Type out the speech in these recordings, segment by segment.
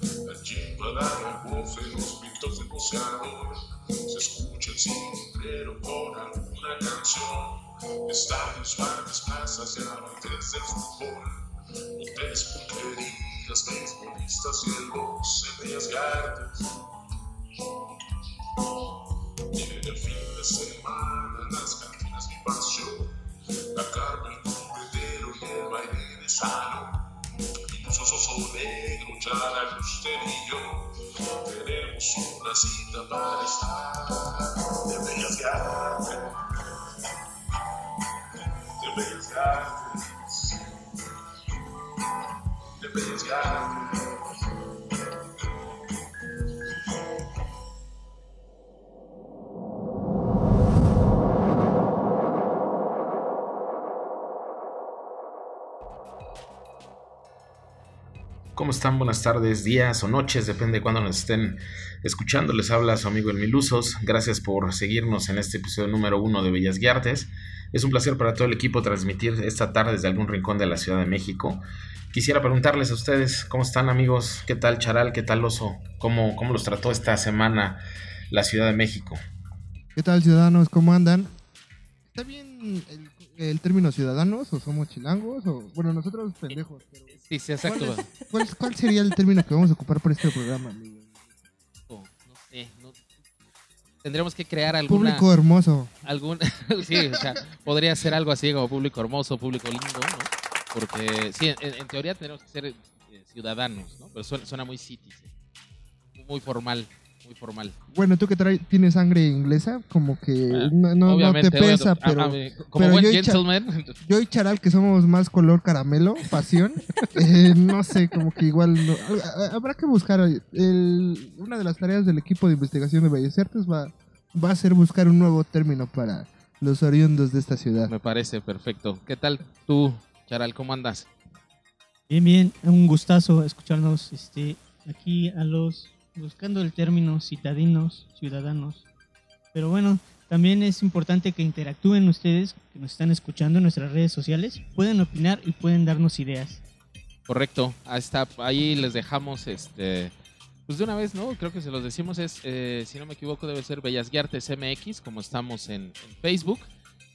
La budines, la bofe, los pintos del boceador. Se escucha el cimbrero con alguna canción. Estadios, bares, plazas y amantes del fútbol. Hoteles, pulquerías, beisbolistas y el box en bellas en el fin de semana las cantinas mi pasión. La carne, el cubretero y el baile de salón. Soso negro, chara, usted y yo. Tenemos una cita para estar de bellas artes. De bellas artes. De bellas artes. ¿Cómo están? Buenas tardes, días o noches, depende de cuándo nos estén escuchando. Les habla su amigo El Milusos. Gracias por seguirnos en este episodio número uno de Bellas Guiartes. Es un placer para todo el equipo transmitir esta tarde desde algún rincón de la Ciudad de México. Quisiera preguntarles a ustedes, ¿cómo están amigos? ¿Qué tal Charal? ¿Qué tal Oso? ¿Cómo, cómo los trató esta semana la Ciudad de México? ¿Qué tal, ciudadanos? ¿Cómo andan? ¿Está bien el, el término ciudadanos o somos chilangos? O, bueno, nosotros pendejos. Pero Sí, sí, exacto. ¿cuál, es- cuál- cuál sería el término que vamos a ocupar por este programa, amigo? No sé, no- Tendríamos que crear alguna... Público hermoso. algún sí, o sea, podría ser algo así como público hermoso, público lindo, ¿no? Porque sí, en, en teoría tenemos que ser eh, ciudadanos, ¿no? Pero suena, suena muy citizen, muy formal, muy formal. Bueno, tú que traes, tienes sangre inglesa, como que Ah, no, no- te pesa, obviamente, pero ah, ah, como pero buen yo y yo Charal, que somos más color caramelo, pasión, eh, no sé, como que igual no- ha- habrá que buscar. el- una de las tareas del equipo de investigación de Bellas Artes va, va a ser buscar un nuevo término para los oriundos de esta ciudad. me parece perfecto. ¿Qué tal tú, Charal? ¿Cómo andas? Bien, bien, un gustazo escucharnos este, aquí a los buscando el término citadinos, ciudadanos. Pero bueno, también es importante que interactúen ustedes que nos están escuchando en nuestras redes sociales, pueden opinar y pueden darnos ideas. Correcto, está, ahí les dejamos este pues de una vez, ¿no? Creo que se los decimos es, eh, si no me equivoco, debe ser Bellas Guiartes MX, como estamos en Facebook.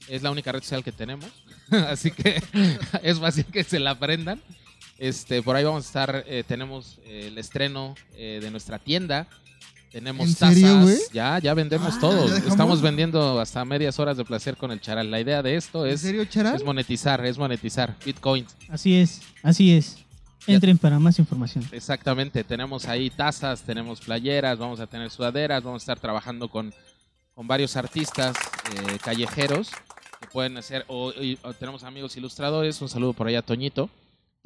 Es la única red social que tenemos, así que es fácil que se la aprendan. Este, por ahí vamos a estar, eh, tenemos eh, el estreno eh, de nuestra tienda. Tenemos ¿En tazas, serio, güey? ya, ya vendemos Ah, todo. ¿ya dejamos? Estamos vendiendo hasta medias horas de placer con el charal. La idea de esto ¿En es, serio, Charal? es monetizar, es monetizar Bitcoin. Así es, así es. Entren para más información. Exactamente, tenemos ahí tazas, tenemos playeras, vamos a tener sudaderas, vamos a estar trabajando con, con varios artistas eh, callejeros que pueden hacer, o, y- o tenemos amigos ilustradores, un saludo por allá a Toñito.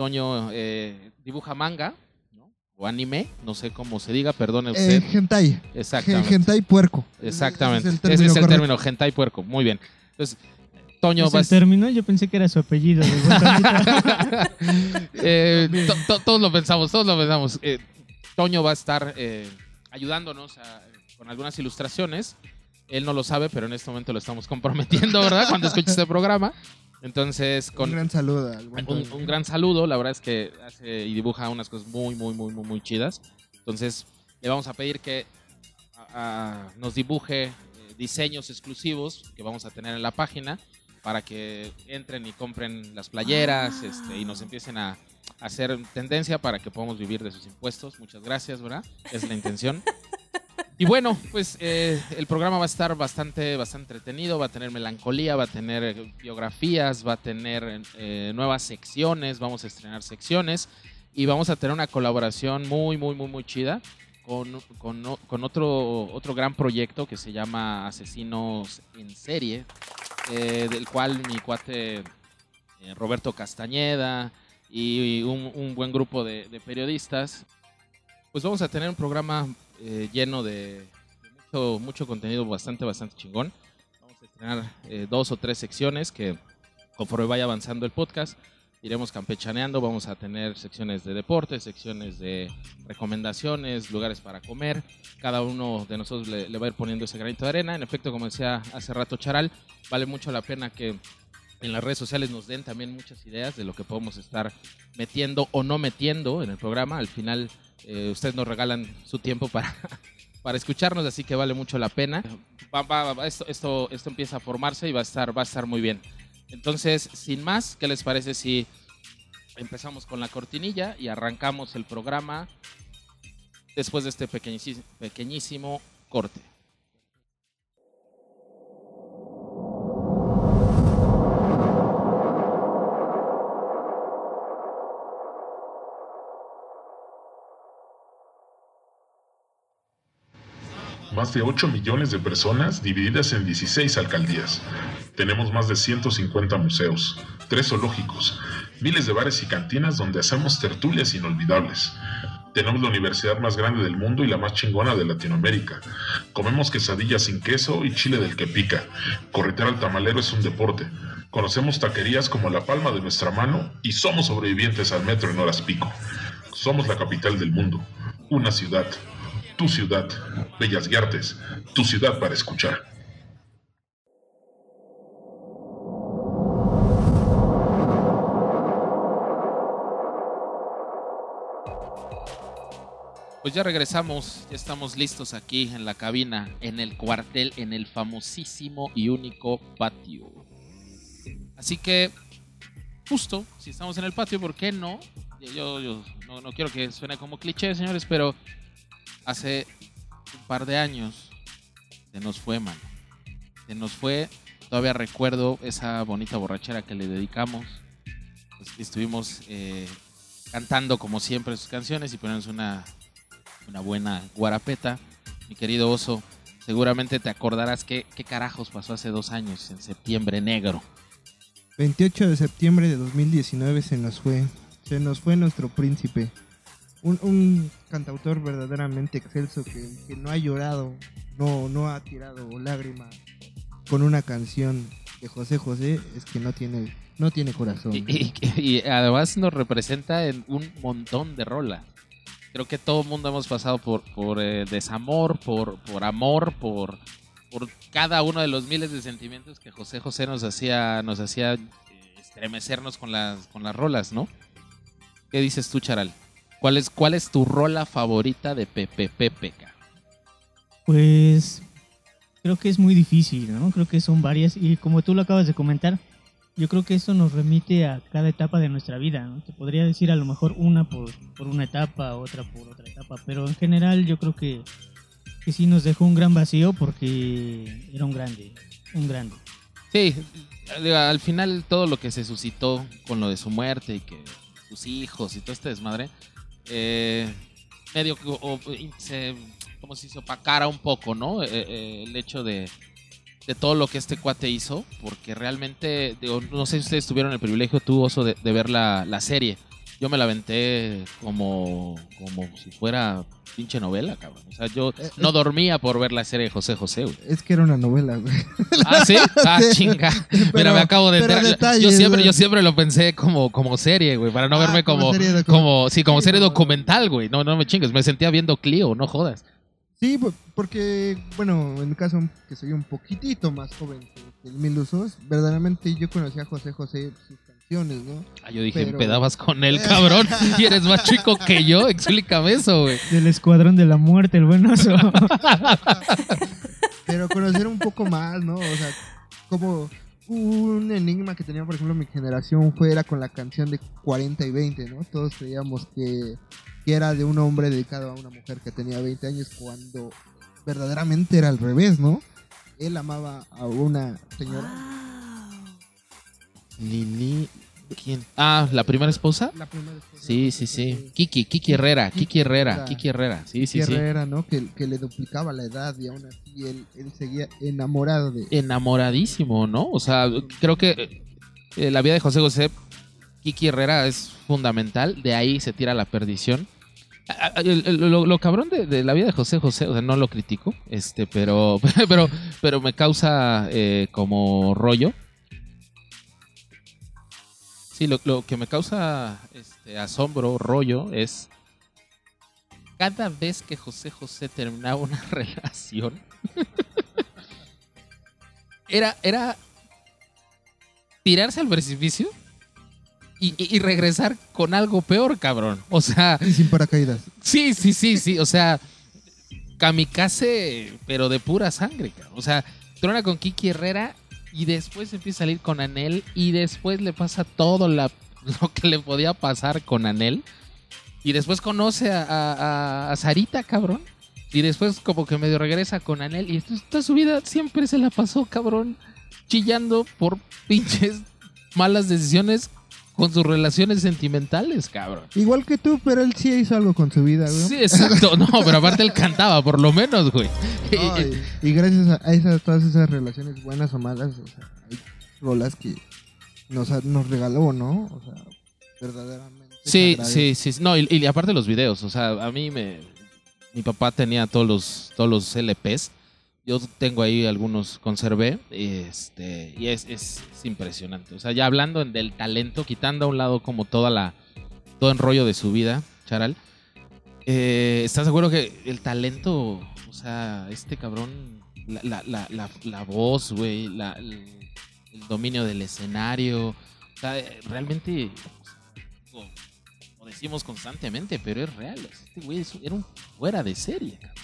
Toño eh, dibuja manga, ¿no? o anime, no sé cómo se diga, perdone usted. Eh, hentai. Exactamente. Hentai puerco. Exactamente. Ese es el correcto. término, hentai puerco. Muy bien. Entonces, Toño ¿Es va a el término? Yo pensé que era su apellido. Eh, to- to- todos lo pensamos, todos lo pensamos. Eh, Toño va a estar eh, ayudándonos a- con algunas ilustraciones. Él no lo sabe, pero en este momento lo estamos comprometiendo, ¿verdad? Cuando escuche este programa. Entonces, con Un gran saludo al buen un, Toño. un gran saludo. La verdad es que hace y dibuja unas cosas muy, muy, muy, muy, muy chidas. Entonces, le vamos a pedir que a- a- nos dibuje eh, diseños exclusivos que vamos a tener en la página para que entren y compren las playeras este, y nos empiecen a, a hacer tendencia para que podamos vivir de sus impuestos. Muchas gracias, ¿verdad? Es la intención. Y bueno, pues eh, el programa va a estar bastante, bastante entretenido, va a tener melancolía, va a tener biografías, va a tener eh, nuevas secciones, vamos a estrenar secciones y vamos a tener una colaboración muy, muy, muy, muy chida con, con, con otro, otro gran proyecto que se llama Asesinos en Serie, eh, del cual mi cuate eh, Roberto Castañeda y un, buen grupo de periodistas, pues vamos a tener un programa eh, lleno de, de mucho, mucho contenido bastante, bastante chingón. Vamos a estrenar eh, dos o tres secciones que conforme vaya avanzando el podcast, iremos campechaneando. Vamos a tener secciones de deporte, secciones de recomendaciones, lugares para comer. Cada uno de nosotros le, le va a ir poniendo ese granito de arena. En efecto, como decía hace rato Charal, vale mucho la pena que en las redes sociales nos den también muchas ideas de lo que podemos estar metiendo o no metiendo en el programa. Al final, eh, ustedes nos regalan su tiempo para, para escucharnos, así que vale mucho la pena. Va- va- va- esto, esto, esto empieza a formarse y va a estar, va a estar muy bien. Entonces, sin más, ¿qué les parece si empezamos con la cortinilla y arrancamos el programa después de este pequeñísimo, pequeñísimo corte? Más de 8 millones de personas divididas en 16 alcaldías. Tenemos más de 150 museos, 3 zoológicos, miles de bares y cantinas donde hacemos tertulias inolvidables. Tenemos la universidad más grande del mundo y la más chingona de Latinoamérica. Comemos quesadillas sin queso y chile del que pica. Corretear al tamalero es un deporte. Conocemos taquerías como la palma de nuestra mano y somos sobrevivientes al metro en horas pico. Somos la capital del mundo. Una ciudad. Tu ciudad. Bellas Guiartes. Tu ciudad para escuchar. Pues ya regresamos, ya estamos listos aquí en la cabina, en el cuartel, en el famosísimo y único patio. Así que, justo, si estamos en el patio, ¿por qué no? Yo, yo no, no quiero que suene como cliché, señores, pero hace un par de años se nos fue, mano. Se nos fue, todavía recuerdo esa bonita borrachera que le dedicamos. Pues, estuvimos eh, cantando como siempre sus canciones y ponemos una buena guarapeta. Mi querido oso, seguramente te acordarás que, qué carajos pasó hace dos años, en septiembre negro. 28 de septiembre de 2019 se nos fue. Se nos fue nuestro príncipe. Un, un cantautor verdaderamente excelso que, que no ha llorado, no, no ha tirado lágrima con una canción de José José, es que no tiene, no tiene corazón. Y, y- y además nos representa en un montón de rolas. Creo que todo el mundo hemos pasado por, por eh, desamor, por, por amor, por, por cada uno de los miles de sentimientos que José José nos hacía, nos hacía eh, estremecernos con las, con las rolas, ¿no? ¿Qué dices tú, Charal? ¿Cuál es, cuál es tu rola favorita de Pepe Pepeca? Pues creo que es muy difícil, ¿no? Creo que son varias y como tú lo acabas de comentar, yo creo que eso nos remite a cada etapa de nuestra vida, ¿no? Te podría decir a lo mejor una por, por una etapa, otra por otra etapa, pero en general yo creo que, que sí nos dejó un gran vacío porque era un grande, un grande. Sí, al final todo lo que se suscitó con lo de su muerte y que sus hijos y todo este desmadre, eh, medio o- se, como si se opacara un poco, ¿no? Eh, eh, el hecho de, de todo lo que este cuate hizo, porque realmente, digo, no sé si ustedes tuvieron el privilegio, tú, Oso, de, de ver la, la serie. Yo me la aventé como, como si fuera pinche novela, cabrón. O sea, yo Eh, no dormía por ver la serie de José José, güey. Es que era una novela, güey. Ah, ¿sí? Ah, Sí. chinga. Mira, Pero- me acabo de enterar. detalles, yo siempre, güey. yo siempre lo pensé como, como serie, güey, para no Ah, verme como como, como, sí, como serie documental, güey. No, no me chingues, me sentía viendo Clio, no jodas. Sí, po- porque, bueno, en mi caso, que soy un poquitito más joven que, el Mil Usos, verdaderamente yo conocí a José José, Ah, yo dije, Pero- empedabas con él, cabrón. Y eres más chico que yo, explícame eso, güey. Del escuadrón de la muerte, el buen oso. Pero conocer un poco más, ¿no? O sea, como un enigma que tenía, por ejemplo, mi generación fuera con la canción de 40 y 20, ¿no? Todos creíamos que, que era de un hombre dedicado a una mujer que tenía 20 años cuando verdaderamente era al revés, ¿no? Él amaba a una señora, Lili, ¿quién? Ah, ¿la primera esposa? la primera esposa Sí, sí, sí. Kiki, Kiki Herrera, Kiki Herrera. Kiki Herrera. Sí, sí, sí. Herrera, ¿no? Que, que le duplicaba la edad y aún así él, él seguía enamorado de... enamoradísimo, ¿no? O sea, creo que eh, la vida de José José, Kiki Herrera es fundamental, de ahí se tira la perdición. Lo, lo cabrón de, de la vida de José José, o sea, no lo critico, este, pero, pero, pero me causa eh, como rollo. Sí, lo, lo que me causa este, asombro, rollo, es cada vez que José José terminaba una relación, era, era tirarse al precipicio y, y- y regresar con algo peor, cabrón. O sea, Y sin paracaídas. Sí, sí, sí, sí. O sea, kamikaze, pero de pura sangre, cabrón. O sea, trona con Kiki Herrera y después empieza a salir con Anel y después le pasa todo lo que le podía pasar con Anel. Y después conoce a- a Sarita, cabrón. Y después como que medio regresa con Anel. Y esto, toda su vida siempre se la pasó, cabrón, chillando por pinches malas decisiones con sus relaciones sentimentales, cabrón. Igual que tú, pero él sí hizo algo con su vida, güey. Sí, exacto. No, pero aparte él cantaba, por lo menos, güey. No, y, y gracias a, esas, todas esas relaciones buenas o malas, o sea, hay rolas que nos, nos regaló, ¿no? O sea, verdaderamente. Sí, sí, sí. No, y, y aparte los videos, o sea, a mí me... Mi papá tenía todos los, todos los LPs. Yo tengo ahí algunos, conservé. Este, y es, es, es impresionante. O sea, ya hablando del talento, quitando a un lado como toda la... Todo el rollo de su vida, Charal. eh, ¿Estás seguro que el talento, o sea, este cabrón, la, la, la, la, voz, güey, el, el dominio del escenario, o sea, realmente, o- lo decimos constantemente, pero es real. Este güey era un fuera de serie. cabrón.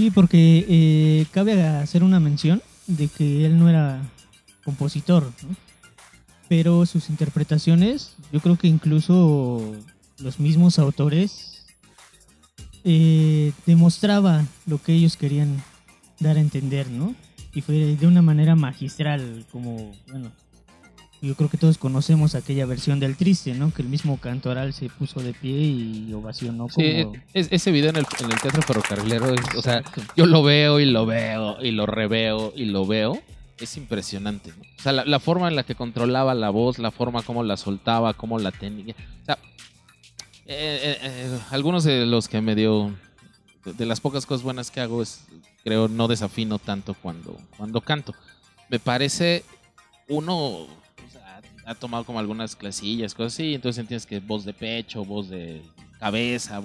Sí, porque eh, cabe hacer una mención de que él no era compositor, pero sus interpretaciones, yo creo que incluso los mismos autores eh, demostraba lo que ellos querían dar a entender, ¿no? Y fue de una manera magistral, como, bueno, yo creo que todos conocemos aquella versión del triste, ¿no? Que el mismo cantoral se puso de pie y ovacionó como... Sí, es- ese video en el, en el Teatro Ferrocarrilero, es- o sea, yo lo veo y lo veo y lo reveo y lo veo. Es impresionante. ¿no? O sea, la, la forma en la que controlaba la voz, la forma como la soltaba, cómo la tenía. O sea, eh, eh, eh, algunos de los que me dio. De, de las pocas cosas buenas que hago es, creo, no desafino tanto cuando, cuando canto. Me parece, uno sea, ha tomado como algunas clasillas, cosas así, entonces entiendes que voz de pecho, voz de cabeza.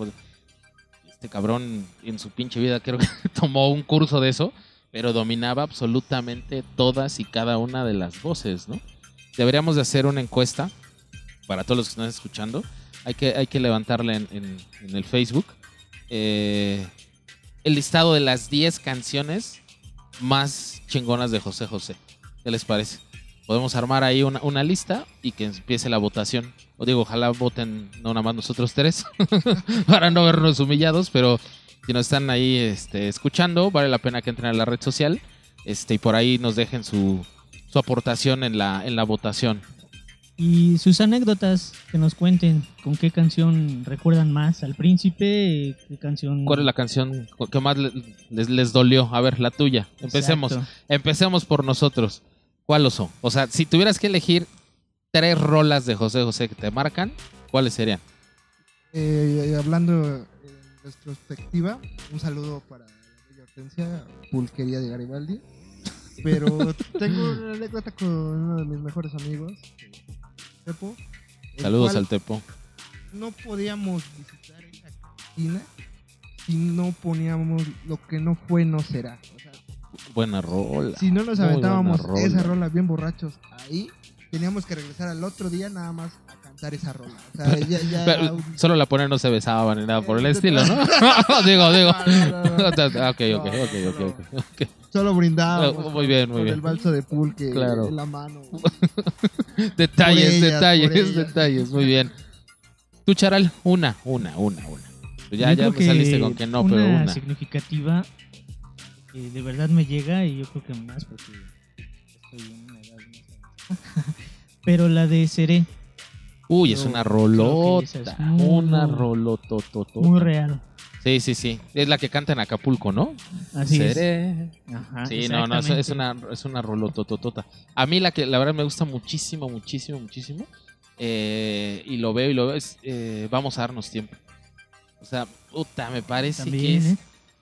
Este cabrón en su pinche vida creo que tomó un curso de eso pero dominaba absolutamente todas y cada una de las voces, ¿no? Deberíamos de hacer una encuesta para todos los que están escuchando. Hay que, hay que levantarla en el Facebook. Eh, el listado de las 10 canciones más chingonas de José José. ¿Qué les parece? Podemos armar ahí una, una lista y que empiece la votación. O digo, ojalá voten no nada más nosotros tres para no vernos humillados, pero si nos están ahí este, escuchando, vale la pena que entren a la red social este, y por ahí nos dejen su, su aportación en la, en la votación. Y sus anécdotas, que nos cuenten con qué canción recuerdan más al príncipe, qué canción... ¿Cuál es la canción que más le- les, les dolió? A ver, la tuya. Empecemos. Exacto. Empecemos por nosotros. ¿Cuáles son? O sea, si tuvieras que elegir tres rolas de José José que te marcan, ¿cuáles serían? Eh, hablando en retrospectiva, un saludo para la bella Hortensia, pulquería de Garibaldi. Pero tengo una anécdota con uno de mis mejores amigos, Pepo. el Saludos al Tepo. No podíamos visitar esa cantina si no poníamos lo que no fue, no será. O sea, Buena rola. si no nos aventábamos rola. esa rola bien borrachos ahí, teníamos que regresar al otro día nada más a cantar esa rola. O sea, ya, ya Pero un- solo la ponen no se besaban ni nada por el estilo, ¿no? digo, digo. Ok, ok, ok, ok. Solo brindábamos. Muy bien, muy con bien. el balso de pulque Claro. en la mano. Detalles, ellas, detalles, detalles. Muy bien. Tú, Charal, una, una, una, una. Ya, ya me saliste con que no, pero una. significativa que de verdad me llega y yo creo que más porque estoy en una edad más. Pero la de Seré, Uy, es una rolota. es muy, Una rolotototota. muy real. Sí, sí, sí. Es la que canta en Acapulco, ¿no? Así Seré. es. Ajá, Sí, no, no, es, una, es una rolotototota. A mí la que la verdad me gusta muchísimo, muchísimo, muchísimo. eh, y lo veo y lo veo es eh, Vamos a darnos tiempo. O sea, puta, me parece que es ¿eh?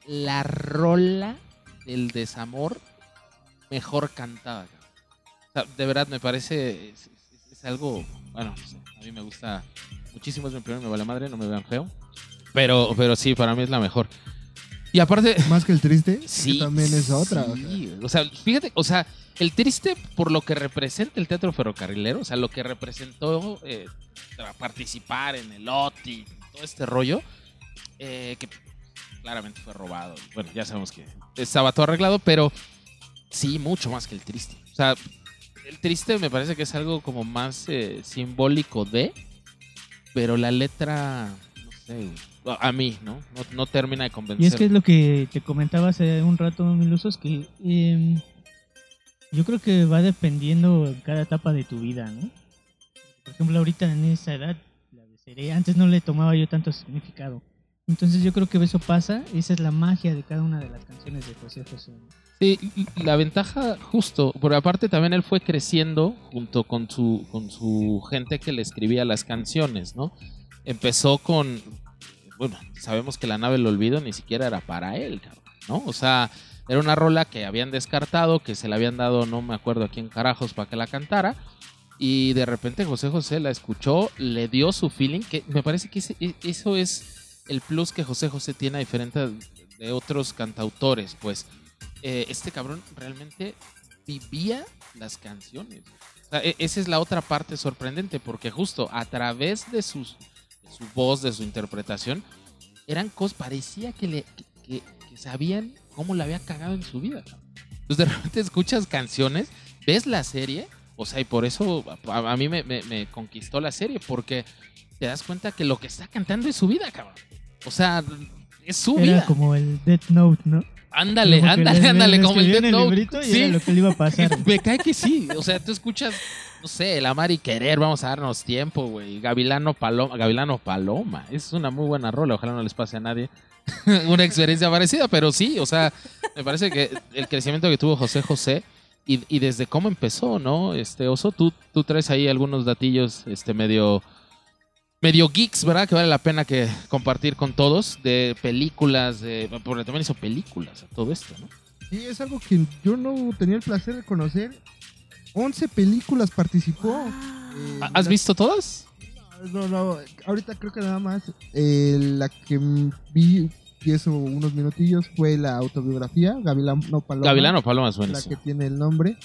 la rola del desamor mejor cantada. cabrón. O sea, de verdad me parece es, es- es algo, bueno, no sé, a mí me gusta muchísimo, es mi primero, me vale madre, no me vean feo. Pero, pero sí, para mí es la mejor. Y aparte, Más que el triste, sí, que también es otra. o sea. sí, o sea, fíjate, o sea, el triste por lo que representa el teatro ferrocarrilero, o sea, lo que representó eh, participar en el OTI, todo este rollo, eh, que claramente fue robado. Bueno, ya sabemos que estaba todo arreglado, pero sí, mucho más que el triste. O sea, el triste me parece que es algo como más eh, simbólico de, pero la letra, no sé, a mí, ¿no? No, no termina de convencer. Y es que es lo que te comentaba hace un rato, Milusos, que eh, yo creo que va dependiendo en cada etapa de tu vida, ¿no? Por ejemplo, ahorita en esa edad, la desearía. Antes no le tomaba yo tanto significado. Entonces yo creo que eso pasa, esa es la magia de cada una de las canciones de José José. Sí, la ventaja, justo, por aparte también él fue creciendo junto con su, con su gente que le escribía las canciones, ¿no? Empezó con, bueno, sabemos que la nave del olvido ni siquiera era para él, ¿no? O sea, era una rola que habían descartado, que se le habían dado, no me acuerdo a quién carajos, para que la cantara. Y de repente José José la escuchó, le dio su feeling, que me parece que e- eso es el plus que José José tiene a diferente de otros cantautores, pues eh, este cabrón realmente vivía las canciones. E- esa es la otra parte sorprendente, porque justo a través de, sus, su voz, de su interpretación, eran cosas, parecía que, le, que, sabían cómo la había cagado en su vida. Entonces de repente escuchas canciones, ves la serie, o sea, y por eso a, mí me- me conquistó la serie, porque te das cuenta que lo que está cantando es su vida, cabrón. O sea, es su Era vida. como el Death Note, ¿no? Ándale, Como ándale, le- ándale, le como el Death Note. y Sí. era lo que le iba a pasar. Me cae que sí. O sea, tú escuchas, no sé, el amar y querer, vamos a darnos tiempo, güey. Gavilano Paloma, Gavilano Paloma. Es una muy buena rola, ojalá no les pase a nadie una experiencia parecida, pero sí, o sea, me parece que el crecimiento que tuvo José José y, y desde cómo empezó, ¿no? Este Oso, tú, tú traes ahí algunos datillos, este medio medio geeks, ¿verdad? Que vale la pena que compartir con todos de películas, de, porque también hizo películas, todo esto, ¿no? Sí, es algo que yo no tenía el placer de conocer. 11 películas participó. Eh, ¿Has la- visto todas? No, no, ahorita creo que nada más eh, la que mm, vi y eso unos minutillos fue la autobiografía, Gavilano Paloma. Gavilano Paloma es La buenísimo. que tiene el nombre.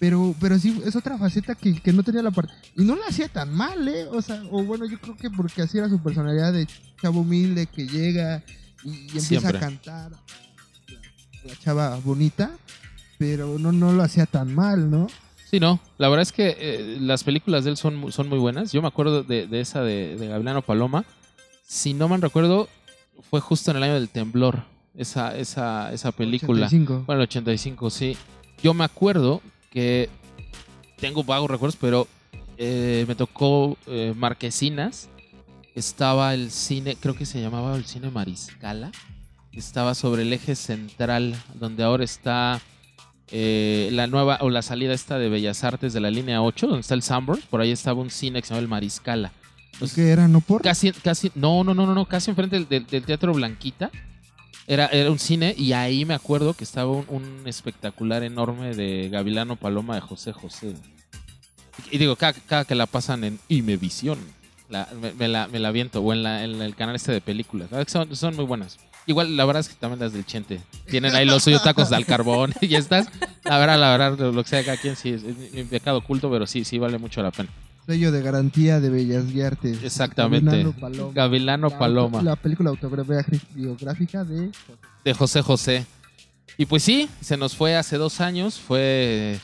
Pero, pero sí, es otra faceta que, que no tenía la parte. Y no la hacía tan mal, ¿eh? O sea, o bueno, yo creo que porque así era su personalidad de chavo humilde que llega y, y empieza Siempre. a cantar. La chava bonita, pero no, no lo hacía tan mal, ¿no? Sí, no. La verdad es que eh, las películas de él son, son muy buenas. Yo me acuerdo de, de esa de, de Gavilano Paloma. Si no me recuerdo, fue justo en el año del temblor. Esa, esa, esa película. 85. Bueno, el 85, sí. Yo me acuerdo que tengo vagos recuerdos, pero eh, me tocó eh, Marquesinas. Estaba el cine, creo que se llamaba el cine Mariscala. Estaba sobre el eje central, donde ahora está eh, la nueva o la salida esta de Bellas Artes de la línea 8, donde está el Sanborns. Por ahí estaba un cine que se llama el Mariscala. ¿Y qué era? ¿No por? Casi, casi, no, no, no, no, no, casi enfrente del, del- del Teatro Blanquita. Era, era un cine y ahí me acuerdo que estaba un, espectacular enorme de Gavilano Paloma de José José. Y digo, cada, cada que la pasan en Imevisión, la, me, me la, me la aviento, o en, la, en el canal este de películas. Son, son muy buenas. Igual, la verdad es que también las del Chente. Tienen ahí los suyos tacos al carbón y estas. La verdad, la verdad, lo que sea cada quien, sí, es mi pecado oculto, pero sí, sí vale mucho la pena. Sello de garantía de Bellas Artes. Exactamente. Gavilano Paloma. Gavilano La- Paloma. La película autobiográfica de de José José. Y pues sí, se nos fue hace dos años, fue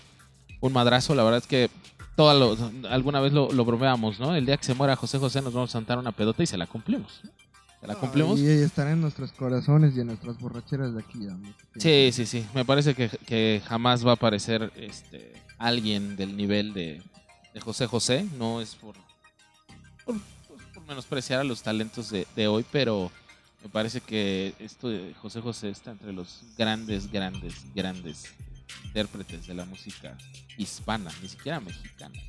un madrazo, la verdad es que toda lo- alguna vez lo, lo bromeamos, ¿no? El día que se muera José José nos vamos a sentar una pedota y se la cumplimos. ¿Se la cumplimos? Y estará en nuestros corazones y en nuestras borracheras de aquí. Sí, sí, sí. Me parece que, que jamás va a aparecer este alguien del nivel de, de José José. No es por, por, por menospreciar a los talentos de, de hoy, pero me parece que esto de José José está entre los grandes, grandes, grandes intérpretes de la música hispana, ni siquiera mexicana.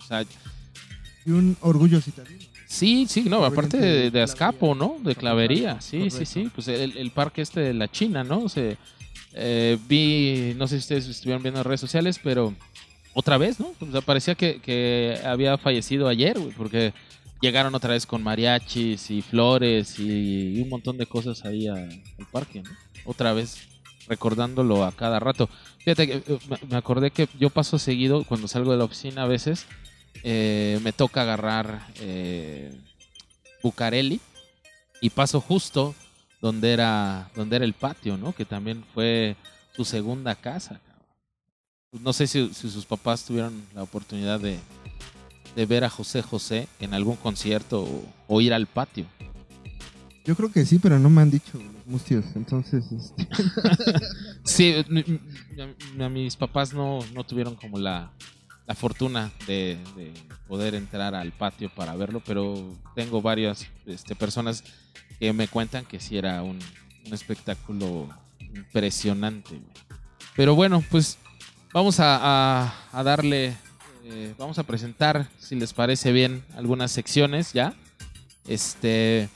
O sea, Y un orgullo citadino. Sí, sí, no, aparte de, de. Azcapo, ¿no? De clavería, sí, sí, sí. Pues el, el parque este de la China, ¿no? Se, eh, vi, no sé si ustedes estuvieron viendo en redes sociales, pero otra vez, ¿no? O parecía que, había fallecido ayer, porque llegaron otra vez con mariachis y flores y, un montón de cosas ahí al parque, ¿no? Otra vez recordándolo a cada rato. Fíjate, que, eh, me acordé que yo paso seguido cuando salgo de la oficina a veces eh, me toca agarrar eh, Bucareli y paso justo donde era donde era el patio, ¿no? Que también fue su segunda casa. Pues No sé si, si sus papás tuvieron la oportunidad de, de ver a José José en algún concierto o, o ir al patio. Yo creo que sí, pero no me han dicho los mustios. Entonces, este, Sí, a, mis papás no, no tuvieron como la, la fortuna de, de poder entrar al patio para verlo, pero tengo varias este, personas que me cuentan que sí era un, un espectáculo impresionante. Pero bueno, pues vamos a, a- a darle, eh, vamos a presentar, si les parece bien, algunas secciones ya. Este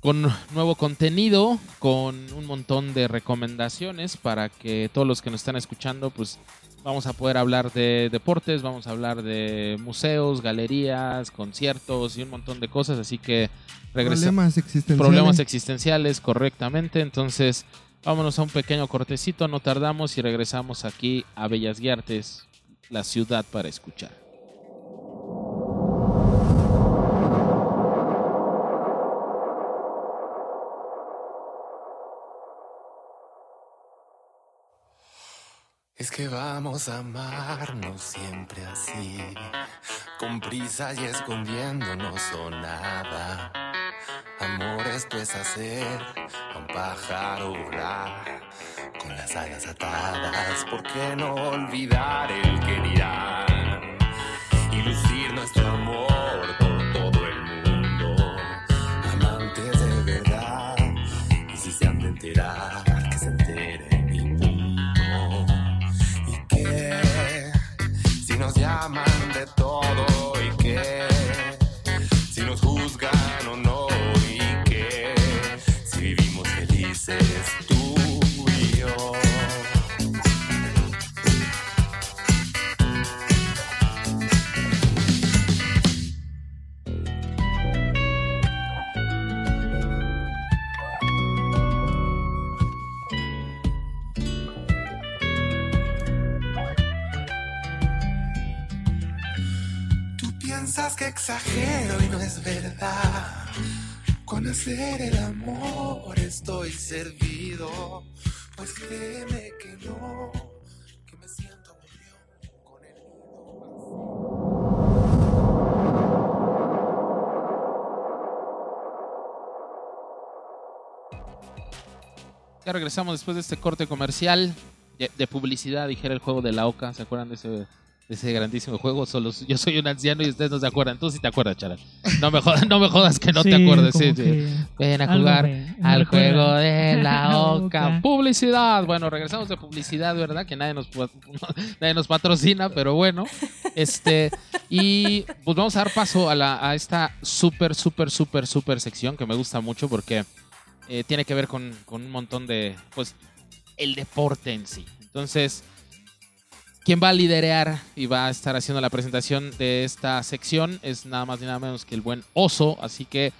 con nuevo contenido, con un montón de recomendaciones para que todos los que nos están escuchando, pues vamos a poder hablar de deportes, vamos a hablar de museos, galerías, conciertos y un montón de cosas, así que regresa problemas existenciales. problemas existenciales correctamente, entonces vámonos a un pequeño cortecito, no tardamos y regresamos aquí a Bellas Guiartes, la ciudad para escuchar. Es que vamos a amarnos siempre así, con prisa y escondiéndonos o nada. Amor, esto es hacer a un pájaro volar con las alas atadas. ¿Por qué no olvidar el que dirán? Y lucir nuestro amor exagero y no es verdad. Con hacer el amor estoy servido. Pues créeme que no, que me siento león con el. Ya regresamos después de este corte comercial de, de publicidad, dijera el juego de la Oca. ¿Se acuerdan de ese, ese grandísimo juego? Solo, yo soy un anciano y ustedes no se acuerdan. Tú sí te acuerdas, Chara. No me jodas, no me jodas que no te Sí, como Sí, Ven a jugar me- al juego de la Oca. Publicidad. Bueno, regresamos de publicidad, ¿verdad? Que nadie nos, pu- nadie nos patrocina, pero bueno. Este, y pues vamos a dar paso a, la, a esta súper, súper, súper, súper sección que me gusta mucho porque eh, tiene que ver con, con un montón de, pues, el deporte en sí. Entonces, quien va a liderar y va a estar haciendo la presentación de esta sección es nada más ni nada menos que el buen Oso. Así que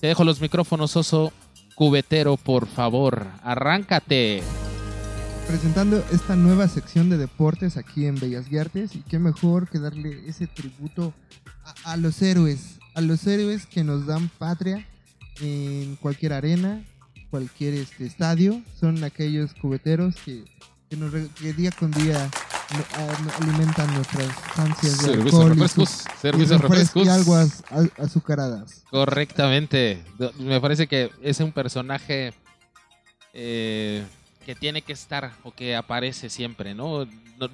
te dejo los micrófonos, Oso Cubetero, por favor. Arráncate. presentando esta nueva sección de deportes aquí en Bellas Guiartes y qué mejor que darle ese tributo a, los héroes, a los héroes que nos dan patria en cualquier arena, cualquier este, estadio, son aquellos cubeteros que, nos que día con día alimentan nuestras ansias de alcohol y refrescos. refres- refrescos. y aguas a- azucaradas. Correctamente. Me parece que es un personaje eh, que tiene que estar o que aparece siempre, ¿no? No-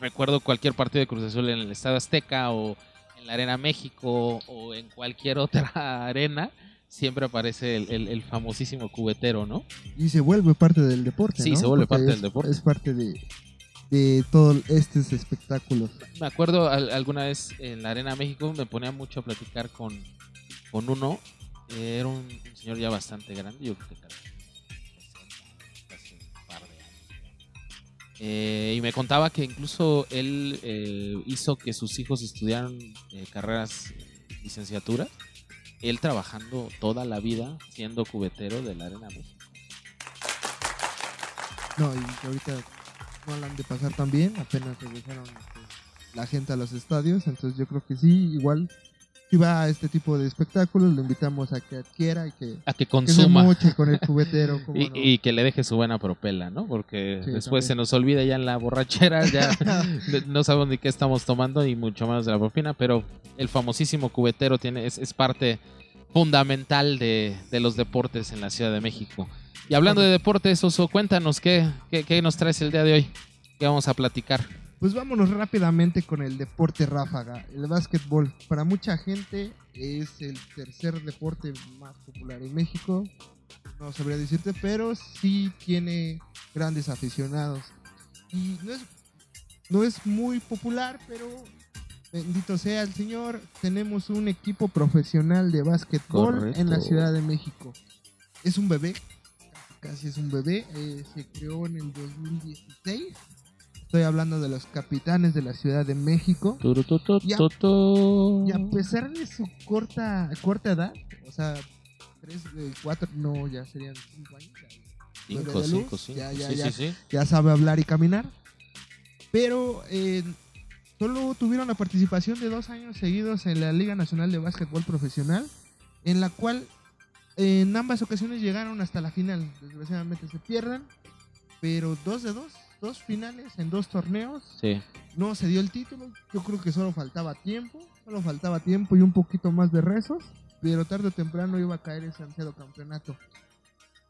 recuerdo cualquier partido de Cruz Azul en el Estado Azteca o en la Arena México o en cualquier otra arena. Siempre aparece el, el- el famosísimo cubetero, ¿no? Y se vuelve parte del deporte. Sí, ¿no? se vuelve Porque parte es- del deporte. Es parte de, de todos estos espectáculos. Me acuerdo al- alguna vez en la Arena México me ponía mucho a platicar con, con uno. eh, Era un, un señor ya bastante grande, yo creo que casi, casi un par de años. Eh, y me contaba que incluso él eh, hizo que sus hijos estudiaran eh, carreras eh, licenciatura. Él trabajando toda la vida siendo cubetero de la Arena México. No, y ahorita no la han de pasar tan bien, apenas regresaron este, la gente a los estadios, entonces yo creo que sí, igual si va a este tipo de espectáculos, lo invitamos a que adquiera y que, A que que se consuma. con el cubetero. Y, no. y que le deje su buena propela, ¿no? Porque Sí, después se también. nos olvida ya en la borrachera, ya no sabemos ni qué estamos tomando y mucho menos de la propina, pero el famosísimo cubetero tiene, es, es parte fundamental de, de los deportes en la Ciudad de México. Y hablando de deportes, Oso, cuéntanos qué, qué, qué nos traes el día de hoy, qué vamos a platicar. Pues vámonos rápidamente con el deporte ráfaga, el básquetbol. Para mucha gente es el tercer deporte más popular en México. No sabría decirte, pero sí tiene grandes aficionados. Y no es, no es muy popular, pero bendito sea el Señor, tenemos un equipo profesional de básquetbol Correcto. en la Ciudad de México. Es un bebé, casi es un bebé, eh, se creó en el 2016. Estoy hablando de los capitanes de la Ciudad de México. Ya- Y a pesar de su corta corta edad, o sea, 3, 4, no, ya serían 5 años, ya, Cinco, de luz, cinco, cinco. ya, ya, sí, ya. sí, sí. ya sabe hablar y caminar. Pero eh, solo tuvieron la participación de dos años seguidos en la Liga Nacional de Básquetbol Profesional, en la cual eh, en ambas ocasiones llegaron hasta la final. Desgraciadamente se pierden, pero dos de dos, dos finales en dos torneos. Sí. No se dio el título, yo creo que solo faltaba tiempo, solo faltaba tiempo y un poquito más de rezos, pero tarde o temprano iba a caer ese ansiado campeonato.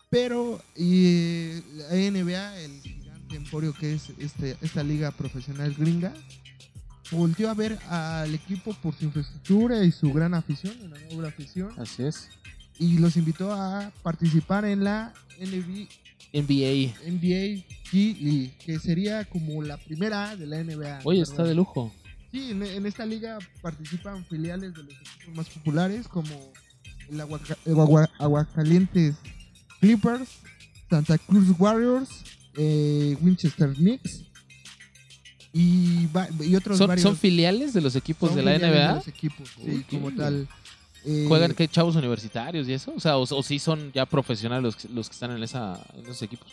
Pero y, eh, la NBA, el gigante emporio que es este, esta liga profesional gringa, volteó a ver al equipo por su infraestructura y su gran afición, una noble afición, Así es. Y los invitó a participar en la NBA, NBA. NBA G League, que sería como la primera de la NBA. Oye, ¿verdad? está de lujo. Sí, en, en esta liga participan filiales de los equipos más populares como el, Aguaca- el Agua- Aguascalientes Clippers, Santa Cruz Warriors, eh, Winchester Knicks y, va- y otros ¿Son, varios. son filiales de los equipos de la filiales de NBA? los equipos, sí, como tal. Eh, ¿Juegan qué chavos universitarios y eso? O sea, o, o sí son ya profesionales los, que- los que están en, esa, en esos equipos.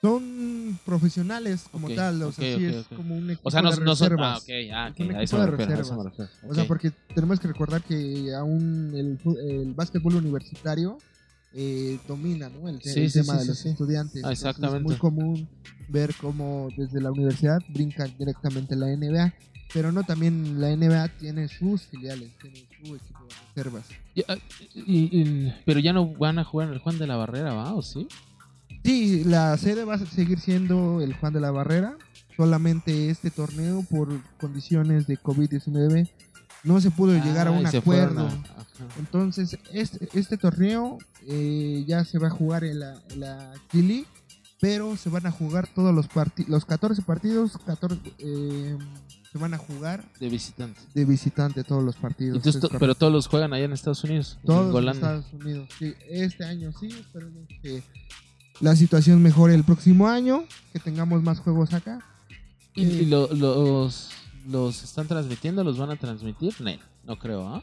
Son profesionales como tal, o sea, sí ok, es como un equipo O sea, no, de no son. Ah, ah, un equipo eso me de refiero. A eso. O sea, porque tenemos que recordar que aún el, el básquetbol universitario eh, domina ¿no? el, te- Sí, el sí, tema sí, de sí, los sí. estudiantes. Ah, Entonces, exactamente. Es muy común ver cómo desde la universidad brincan directamente la NBA, pero no también la NBA tiene sus filiales, tiene su equipo de reservas. Y, ah, y- y- pero ya no van a jugar en el Juan de la Barrera, ¿va? ¿O sí? Sí, la sede va a seguir siendo el Juan de la Barrera. Solamente este torneo, por condiciones de COVID-19, no se pudo llegar a Ah, un acuerdo. Entonces, este, este torneo eh, ya se va a jugar en la, en la League, pero se van a jugar todos los partidos, los 14 partidos, 14, eh, se van a jugar De visitante. de visitante todos los partidos. Entonces, to- pero todos los juegan allá en Estados Unidos. todos en. Estados Unidos. Sí, este año sí, esperemos que la situación mejore el próximo año, que tengamos más juegos acá. ¿Y, y lo- los, los están transmitiendo? ¿Los van a transmitir? No, no creo, ¿ah?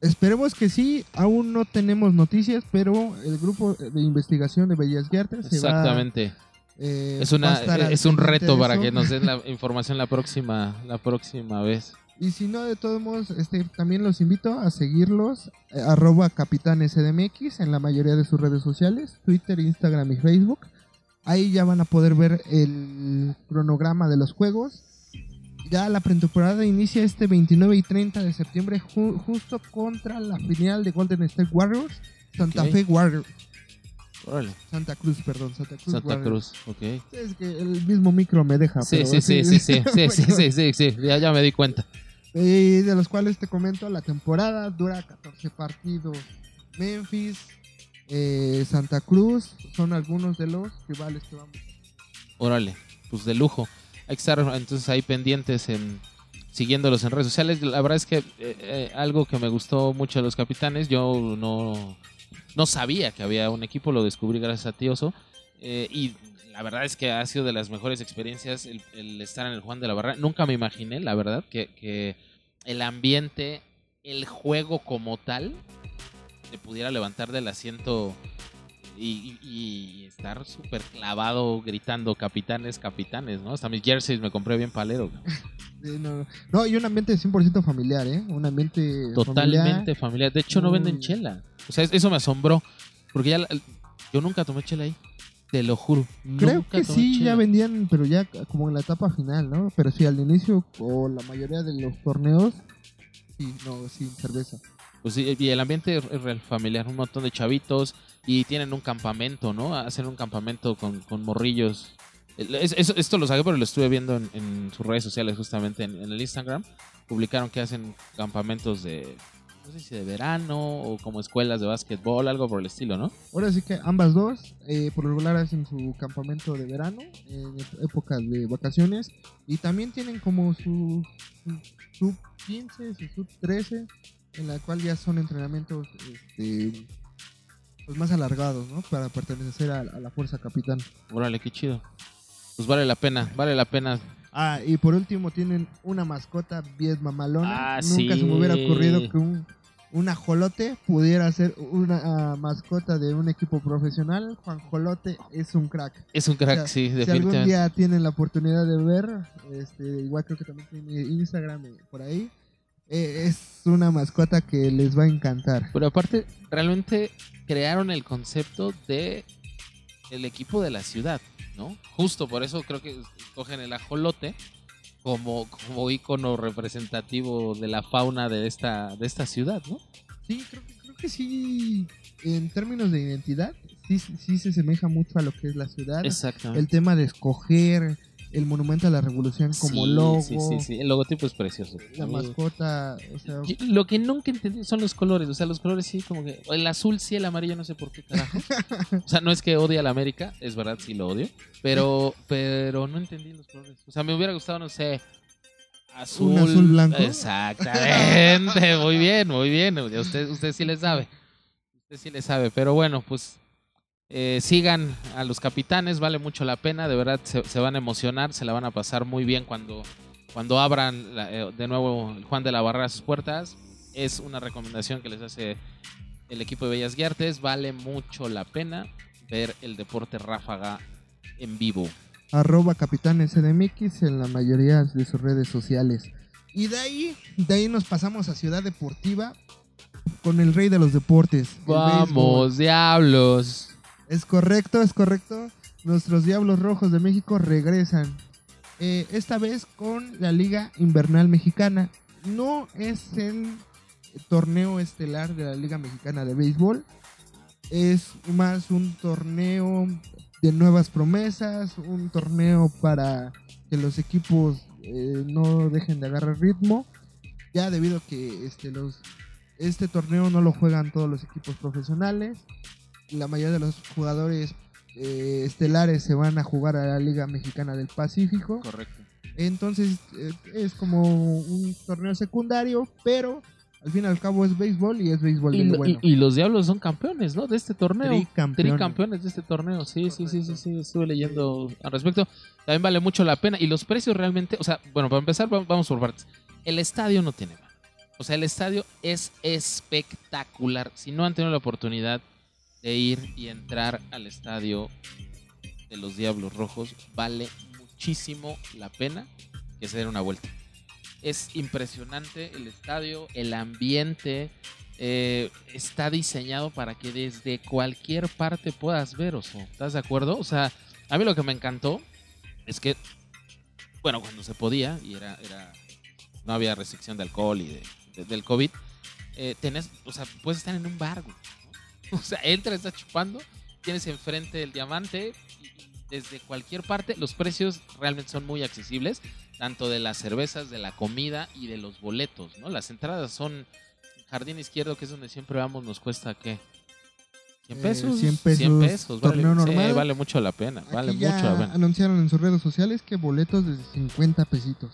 Esperemos que sí, aún no tenemos noticias, pero el grupo de investigación de Bellas Artes se va Exactamente. Eh, es una al es un reto para que nos den la información la próxima la próxima vez. Y si no, de todos modos, este, también los invito a seguirlos, eh, arroba capitanesdmx en la mayoría de sus redes sociales, Twitter, Instagram y Facebook. Ahí ya van a poder ver el cronograma de los juegos. Ya la pretemporada inicia este 29 y 30 de septiembre ju- justo contra la final de Golden State Warriors, Santa. Fe Warriors, Órale. Santa Cruz, perdón, Santa Cruz. Santa. Cruz, ok. Es que el mismo micro me deja. Sí, pero sí, sí, sí, sí, sí, sí, sí, sí, sí, ya, ya me di cuenta. Eh, de los cuales te comento, la temporada dura 14 partidos. Memphis, eh, Santa Cruz son algunos de los rivales que vamos. Órale. pues de lujo. Hay que estar entonces ahí pendientes en siguiéndolos en redes sociales. La verdad es que eh, eh, algo que me gustó mucho de los capitanes, yo no, no sabía que había un equipo, lo descubrí gracias a Tioso. eh, y la verdad es que ha sido de las mejores experiencias el, el estar en el Juan de la Barra. Nunca me imaginé, la verdad, que, que el ambiente, el juego como tal, te pudiera levantar del asiento y, estar súper clavado gritando capitanes, capitanes, ¿no? Hasta mis jerseys me compré bien palero. No, no, y un ambiente 100% familiar, ¿eh? Un ambiente Totalmente familiar. De hecho, no venden chela. O sea, es- eso me asombró. Porque ya la- yo nunca tomé chela ahí. Te lo juro. Creo Nunca que tomé sí, chela. ya vendían, pero ya como en la etapa final, ¿no? Pero sí, al inicio o la mayoría de los torneos, sí, no, sin cerveza. Pues y el ambiente es real familiar. Un montón de chavitos. Y tienen un campamento, ¿no? Hacen un campamento con, con morrillos. Esto lo saqué, pero lo estuve viendo en, sus redes sociales, justamente en, el Instagram. Publicaron que hacen campamentos de. No sé si de verano o como escuelas de básquetbol, algo por el estilo, ¿no? Ahora sí que ambas dos, eh, por lo regular hacen su campamento de verano, en épocas de vacaciones, y también tienen como su, su sub 15, su sub 13, en la cual ya son entrenamientos este, pues más alargados, ¿no? Para pertenecer a, a la fuerza capitán. Órale, qué chido. Pues vale la pena, vale la pena Ah, y por último tienen una mascota bien mamalona. Ah, Nunca sí. se me hubiera ocurrido que un, un ajolote pudiera ser una ah, mascota de un equipo profesional. Juan Jolote es un crack. Es un crack, O sea, sí, Si algún día tienen la oportunidad de ver, este, igual creo que también tiene Instagram eh, por ahí. Eh, es una mascota que les va a encantar. Pero aparte, realmente crearon el concepto de el equipo de la ciudad, ¿no? Justo por eso creo que escogen el ajolote como, como ícono representativo de la fauna de esta, de esta ciudad, ¿no? Sí, creo, que- creo que sí, en términos de identidad, sí, sí se asemeja mucho a lo que es la ciudad. Exactamente. el tema de escoger el monumento a la revolución como Sí, logo, Sí, sí, sí. El logotipo es precioso. la mascota, o sea, Yo- Lo que nunca entendí son los colores. O sea, los colores sí, como que. El azul sí, el amarillo no sé por qué carajo. O sea, no es que odie a la América, es verdad, sí lo odio. Pero, pero no entendí los colores. O sea, me hubiera gustado, no sé. Azul. ¿Un azul blanco? Exactamente. muy bien, muy bien. Usted, usted sí le sabe. Usted sí le sabe. Pero bueno, pues. Eh, sigan a los capitanes, vale mucho la pena, de verdad se, se van a emocionar, se la van a pasar muy bien cuando, cuando abran la- eh, de nuevo Juan de la Barrera sus puertas. Es una recomendación que les hace el equipo de Bellas Guiartes, vale mucho la pena ver el deporte ráfaga en vivo. arroba en la mayoría de sus redes sociales. Y de ahí, de ahí nos pasamos a Ciudad Deportiva con el rey de los deportes. Vamos, diablos. Es correcto, es correcto. Nuestros Diablos Rojos de México regresan. Eh, esta vez con la Liga Invernal Mexicana. No es el torneo estelar de la Liga Mexicana de Béisbol. Es más un torneo de nuevas promesas. Un torneo para que los equipos eh, no dejen de agarrar ritmo. Ya debido a que este, los, este torneo no lo juegan todos los equipos profesionales la mayoría de los jugadores eh, estelares se van a jugar a la Liga Mexicana del Pacífico. Correcto. Entonces eh, es como un torneo secundario, pero al fin y al cabo es béisbol y es béisbol Y, de bueno. y- y los diablos son campeones, ¿no? De este torneo. Tricampeones. Tricampeones de este torneo. Sí, sí, sí, sí, sí. Estuve leyendo al respecto. También vale mucho la pena. Y los precios realmente, o sea, bueno, para empezar, va- vamos por partes. El estadio no tiene mal. O sea, el estadio es espectacular. Si no han tenido la oportunidad de ir y entrar al estadio de los Diablos Rojos, vale muchísimo la pena que se den una vuelta. Es impresionante el estadio, el ambiente, eh, está diseñado para que desde cualquier parte puedas ver, Oso. ¿Estás de acuerdo? O sea, a mí lo que me encantó es que, bueno, cuando se podía y era, no había restricción de alcohol y de- de- del COVID, eh, o sea, puedes estar en un bar. O sea, entra, estás chupando, tienes enfrente el diamante y, desde cualquier parte los precios realmente son muy accesibles, tanto de las cervezas, de la comida y de los boletos, ¿no? Las entradas son Jardín Izquierdo, que es donde siempre vamos, nos cuesta, ¿qué? 100 Eh, pesos. 100 pesos, vale, torneo sí, normal. vale mucho la pena. Vale mucho la pena. anunciaron en sus redes sociales que boletos desde 50 pesitos.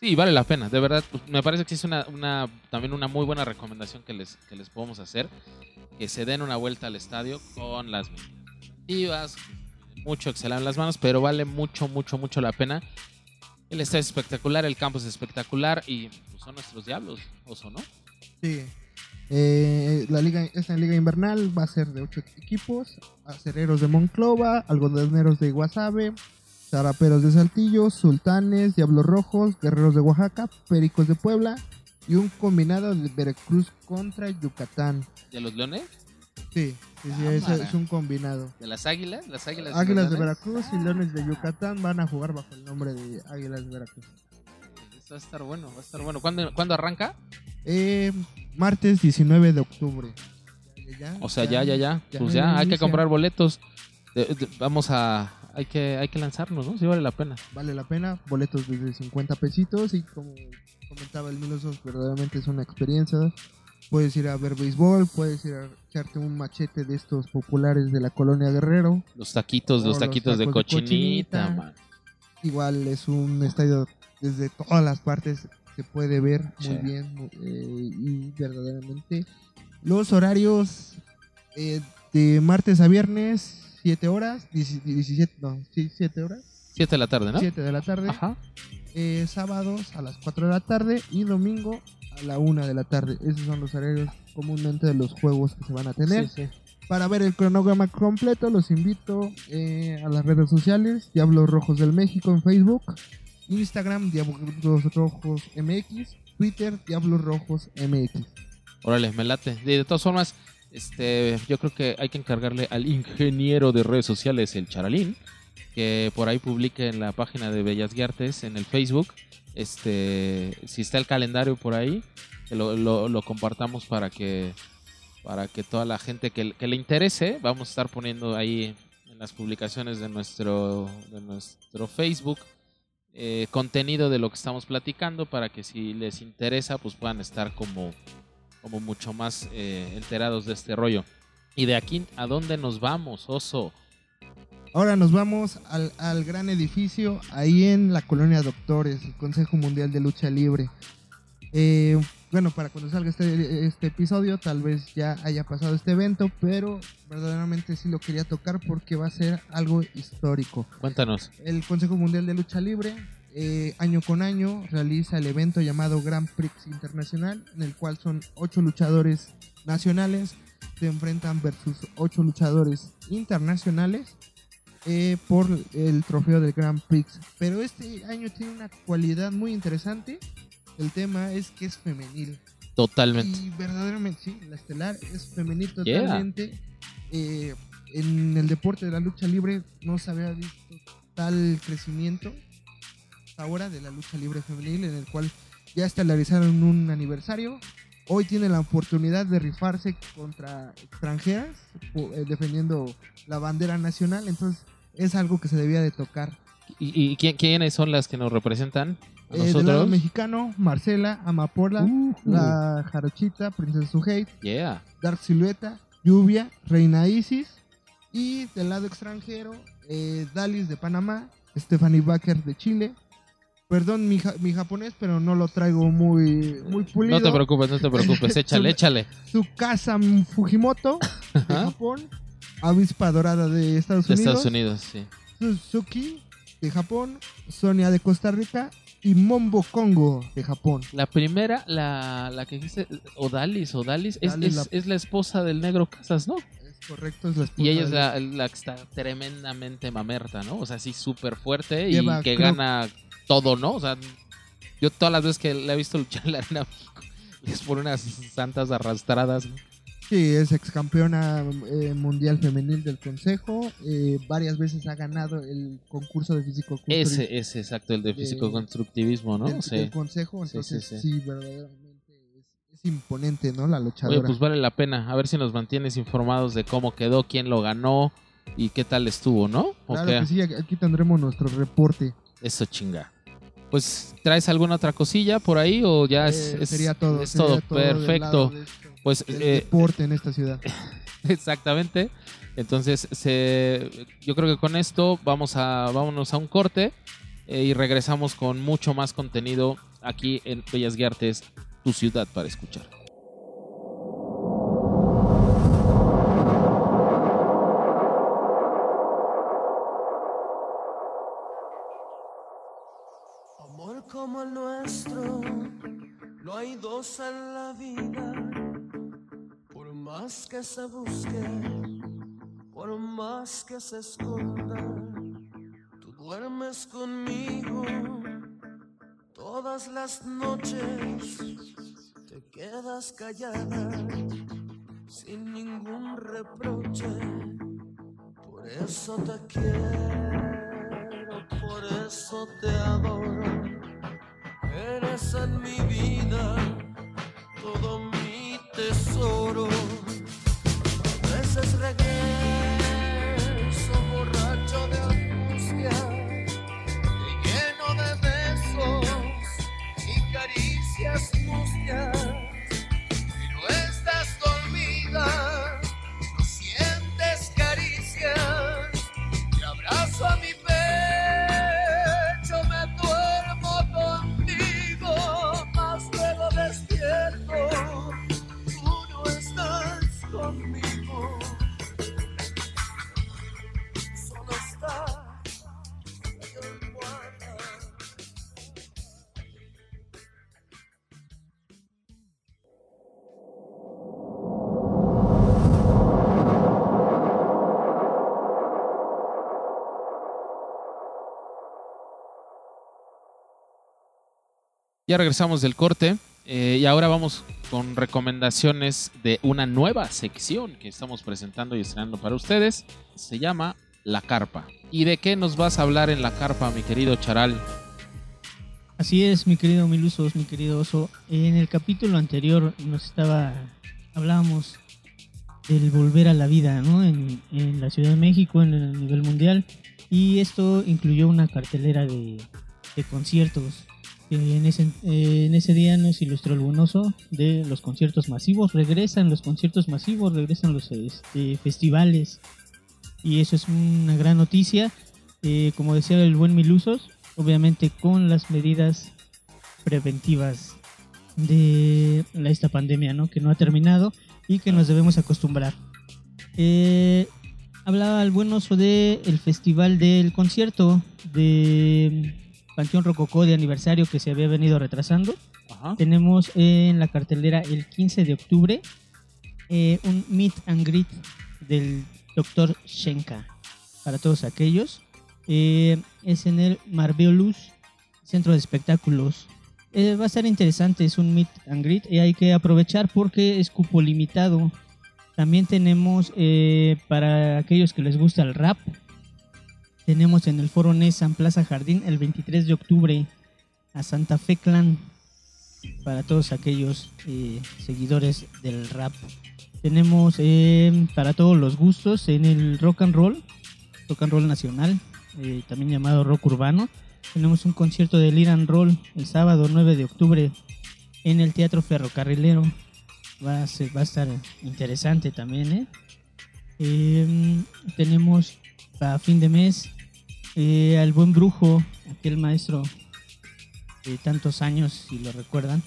Sí, vale la pena. De verdad, pues, me parece que es una, una, también una muy buena recomendación que les, que les podemos hacer. Que se den una vuelta al estadio con las expectativas, mucho Excel en las manos, pero vale mucho, mucho, mucho la pena. El estadio es espectacular, el campo es espectacular y pues, son nuestros diablos, oso, ¿no? Sí. Eh, la liga, esta liga invernal va a ser de 8 equipos: acereros de Monclova, algodoneros de Guasave, zaraperos de Saltillo, sultanes, diablos rojos, guerreros de Oaxaca, pericos de Puebla y un combinado de Veracruz contra Yucatán. ¿De los leones? Sí, sí, sí, es, Cámara. es un combinado. ¿De las águilas? ¿Las águilas? Águilas de? Veracruz y Leones de Yucatán van a jugar bajo el nombre de Águilas de Veracruz. Esto va a estar bueno, va a estar bueno. ¿Cuándo, ¿cuándo arranca? Eh, martes 19 de octubre. Ya, O sea, ya, ya, ya. ya Pues ya, hay que comprar boletos. De- de- vamos a... Hay que, hay que lanzarnos, ¿no? Sí vale la pena. Vale la pena, boletos desde 50 pesitos y como comentaba el Milosos, verdaderamente es una experiencia. Puedes ir a ver béisbol, puedes ir a echarte un machete de estos populares de la colonia Guerrero. Los taquitos, los los taquitos de cochinita, man. Igual es un estadio desde todas las partes se puede ver muy Sí. bien eh, y verdaderamente los horarios eh, de martes a viernes 7 horas 17 no sí 7 horas Siete de la tarde, ¿no? 7 de la tarde Ajá. eh, sábados a las 4 de la tarde y domingo a la 1 de la tarde esos son los horarios comúnmente de los juegos que se van a tener Sí, sí. para ver el cronograma completo, los invito eh, a las redes sociales, Diablos Rojos del México en Facebook, Instagram, Diablos Rojos MX, Twitter, Diablos Rojos MX. Órale, me late. De todas formas, este, yo creo que hay que encargarle al ingeniero de redes sociales, el Charalín, que por ahí publique en la página de Bellas Guiartes, en el Facebook, este, si está el calendario por ahí, lo, compartamos para que, para que toda la gente que, que le interese, vamos a estar poniendo ahí en las publicaciones de nuestro, de nuestro Facebook. eh, contenido de lo que estamos platicando para que si les interesa pues puedan estar como como mucho más eh, enterados de este rollo. Y de aquí, ¿a dónde nos vamos, oso? Ahora nos vamos al, al gran edificio, ahí en la colonia Doctores, el Consejo Mundial de Lucha Libre. Eh, bueno, para cuando salga este, este episodio, tal vez ya haya pasado este evento, pero verdaderamente sí lo quería tocar porque va a ser algo histórico. Cuéntanos. El Consejo Mundial de Lucha Libre, eh, año con año, realiza el evento llamado Grand Prix Internacional, en el cual son ocho luchadores nacionales se enfrentan versus ocho luchadores internacionales eh, por el trofeo del Grand Prix. Pero este año tiene una cualidad muy interesante. El tema es que es femenil. Totalmente. Y verdaderamente, sí, la estelar es femenil Yeah. totalmente. Eh, en el deporte de la lucha libre no se había visto tal crecimiento ahora de la lucha libre femenil, en el cual ya estelarizaron un aniversario. Hoy tiene la oportunidad de rifarse contra extranjeras, eh, defendiendo la bandera nacional. Entonces, es algo que se debía de tocar. ¿Y, y quién- quiénes son las que nos representan? ¿A Eh, del lado nosotros? mexicano, Marcela, Amapola, Ujú. la Jarochita, Princesa Suheit, Yeah. Dark Silueta, Lluvia, Reina Isis. Y del lado extranjero, eh, Dalis de Panamá, Stephanie Baker de Chile. Perdón mi, ja- mi japonés, pero no lo traigo muy, muy pulido. No te preocupes, no te preocupes. Échale, échale. Tsukasa Fujimoto de. Japón. Avispa Dorada de Estados De Unidos. Estados Unidos, sí. Suzuki de Japón. Sonia de Costa Rica. Y Mombo Congo de Japón. La primera, la, la que dijiste, Odalis, Odalis, es, es, la- es la esposa del negro Casas, ¿no? Es correcto, es la esposa Y ella es de- la, la que está tremendamente mamerta, ¿no? O sea, sí, súper fuerte y que creo- gana todo, ¿no? O sea, yo todas las veces que la he visto luchar en la Arena México, les pone unas santas arrastradas. ¿no? Sí, es ex campeona eh, mundial femenil del consejo. eh, varias veces ha ganado el concurso de físico Ese es exacto, el de De- físico-constructivismo, ¿no? del, Sí. del consejo. Entonces, sí, sí, sí. verdaderamente es, es imponente, ¿no? La luchadora. Oye, pues vale la pena. A ver si nos mantienes informados de cómo quedó, quién lo ganó y qué tal estuvo, ¿no? ¿O claro que sí, aquí tendremos nuestro reporte. Eso chinga. Pues, ¿traes alguna otra cosilla por ahí o ya es, Eh, es- sería todo. Es sería todo, perfecto. de esto, Pues, eh, deporte en esta ciudad. Exactamente. Entonces, se, yo creo que con esto vamos a, vámonos a un corte eh, y regresamos con mucho más contenido aquí en Bellas Guiartes, tu ciudad para escuchar. En la vida. Por más que se busque, por más que se esconda, tú duermes conmigo todas las noches. Te quedas callada sin ningún reproche. Por eso te quiero, por eso te adoro. Eres en mi vida todo mi tesoro. A veces regreso borracho de angustia, te lleno de besos y caricias mustias. No estás dormida, Ya regresamos del corte eh, y ahora vamos con recomendaciones de una nueva sección que estamos presentando y estrenando para ustedes. Se llama La Carpa. ¿Y de qué nos vas a hablar en La Carpa, mi querido Charal? Así es, mi querido Milusos, mi querido Oso. En el capítulo anterior nos estaba, hablábamos del volver a la vida, ¿no? En, la Ciudad de México, en el nivel mundial. Y esto incluyó una cartelera de conciertos. En ese, día nos ilustró el bonoso de los conciertos masivos. Regresan los conciertos masivos, regresan los este, festivales. Y eso es una gran noticia. Eh, como decía el buen Milusos, obviamente con las medidas preventivas de esta pandemia, ¿no? Que no ha terminado y que nos debemos acostumbrar. Eh, hablaba el buen oso de el festival del concierto de Panteón Rococó de aniversario que se había venido retrasando. Ajá. Tenemos en la cartelera el 15 de octubre eh, un meet and greet del Dr. Shenka para todos aquellos. Eh, es en el Marveolus Centro de Espectáculos. Eh, va a estar interesante, es un meet and greet y hay que aprovechar porque es cupo limitado. También tenemos eh, para aquellos que les gusta el rap, tenemos en el Foro Nesan Plaza Jardín el 23 de octubre a Santa Fe Clan para todos aquellos eh, seguidores del rap. Tenemos eh, para todos los gustos en el rock and roll, rock and roll nacional, eh, también llamado rock urbano. Tenemos un concierto del Iran Roll el sábado 9 de octubre en el Teatro Ferrocarrilero. Va a, ser- va a estar interesante también. tenemos a fin de mes eh, al buen brujo, aquel maestro de tantos años, si lo recuerdan.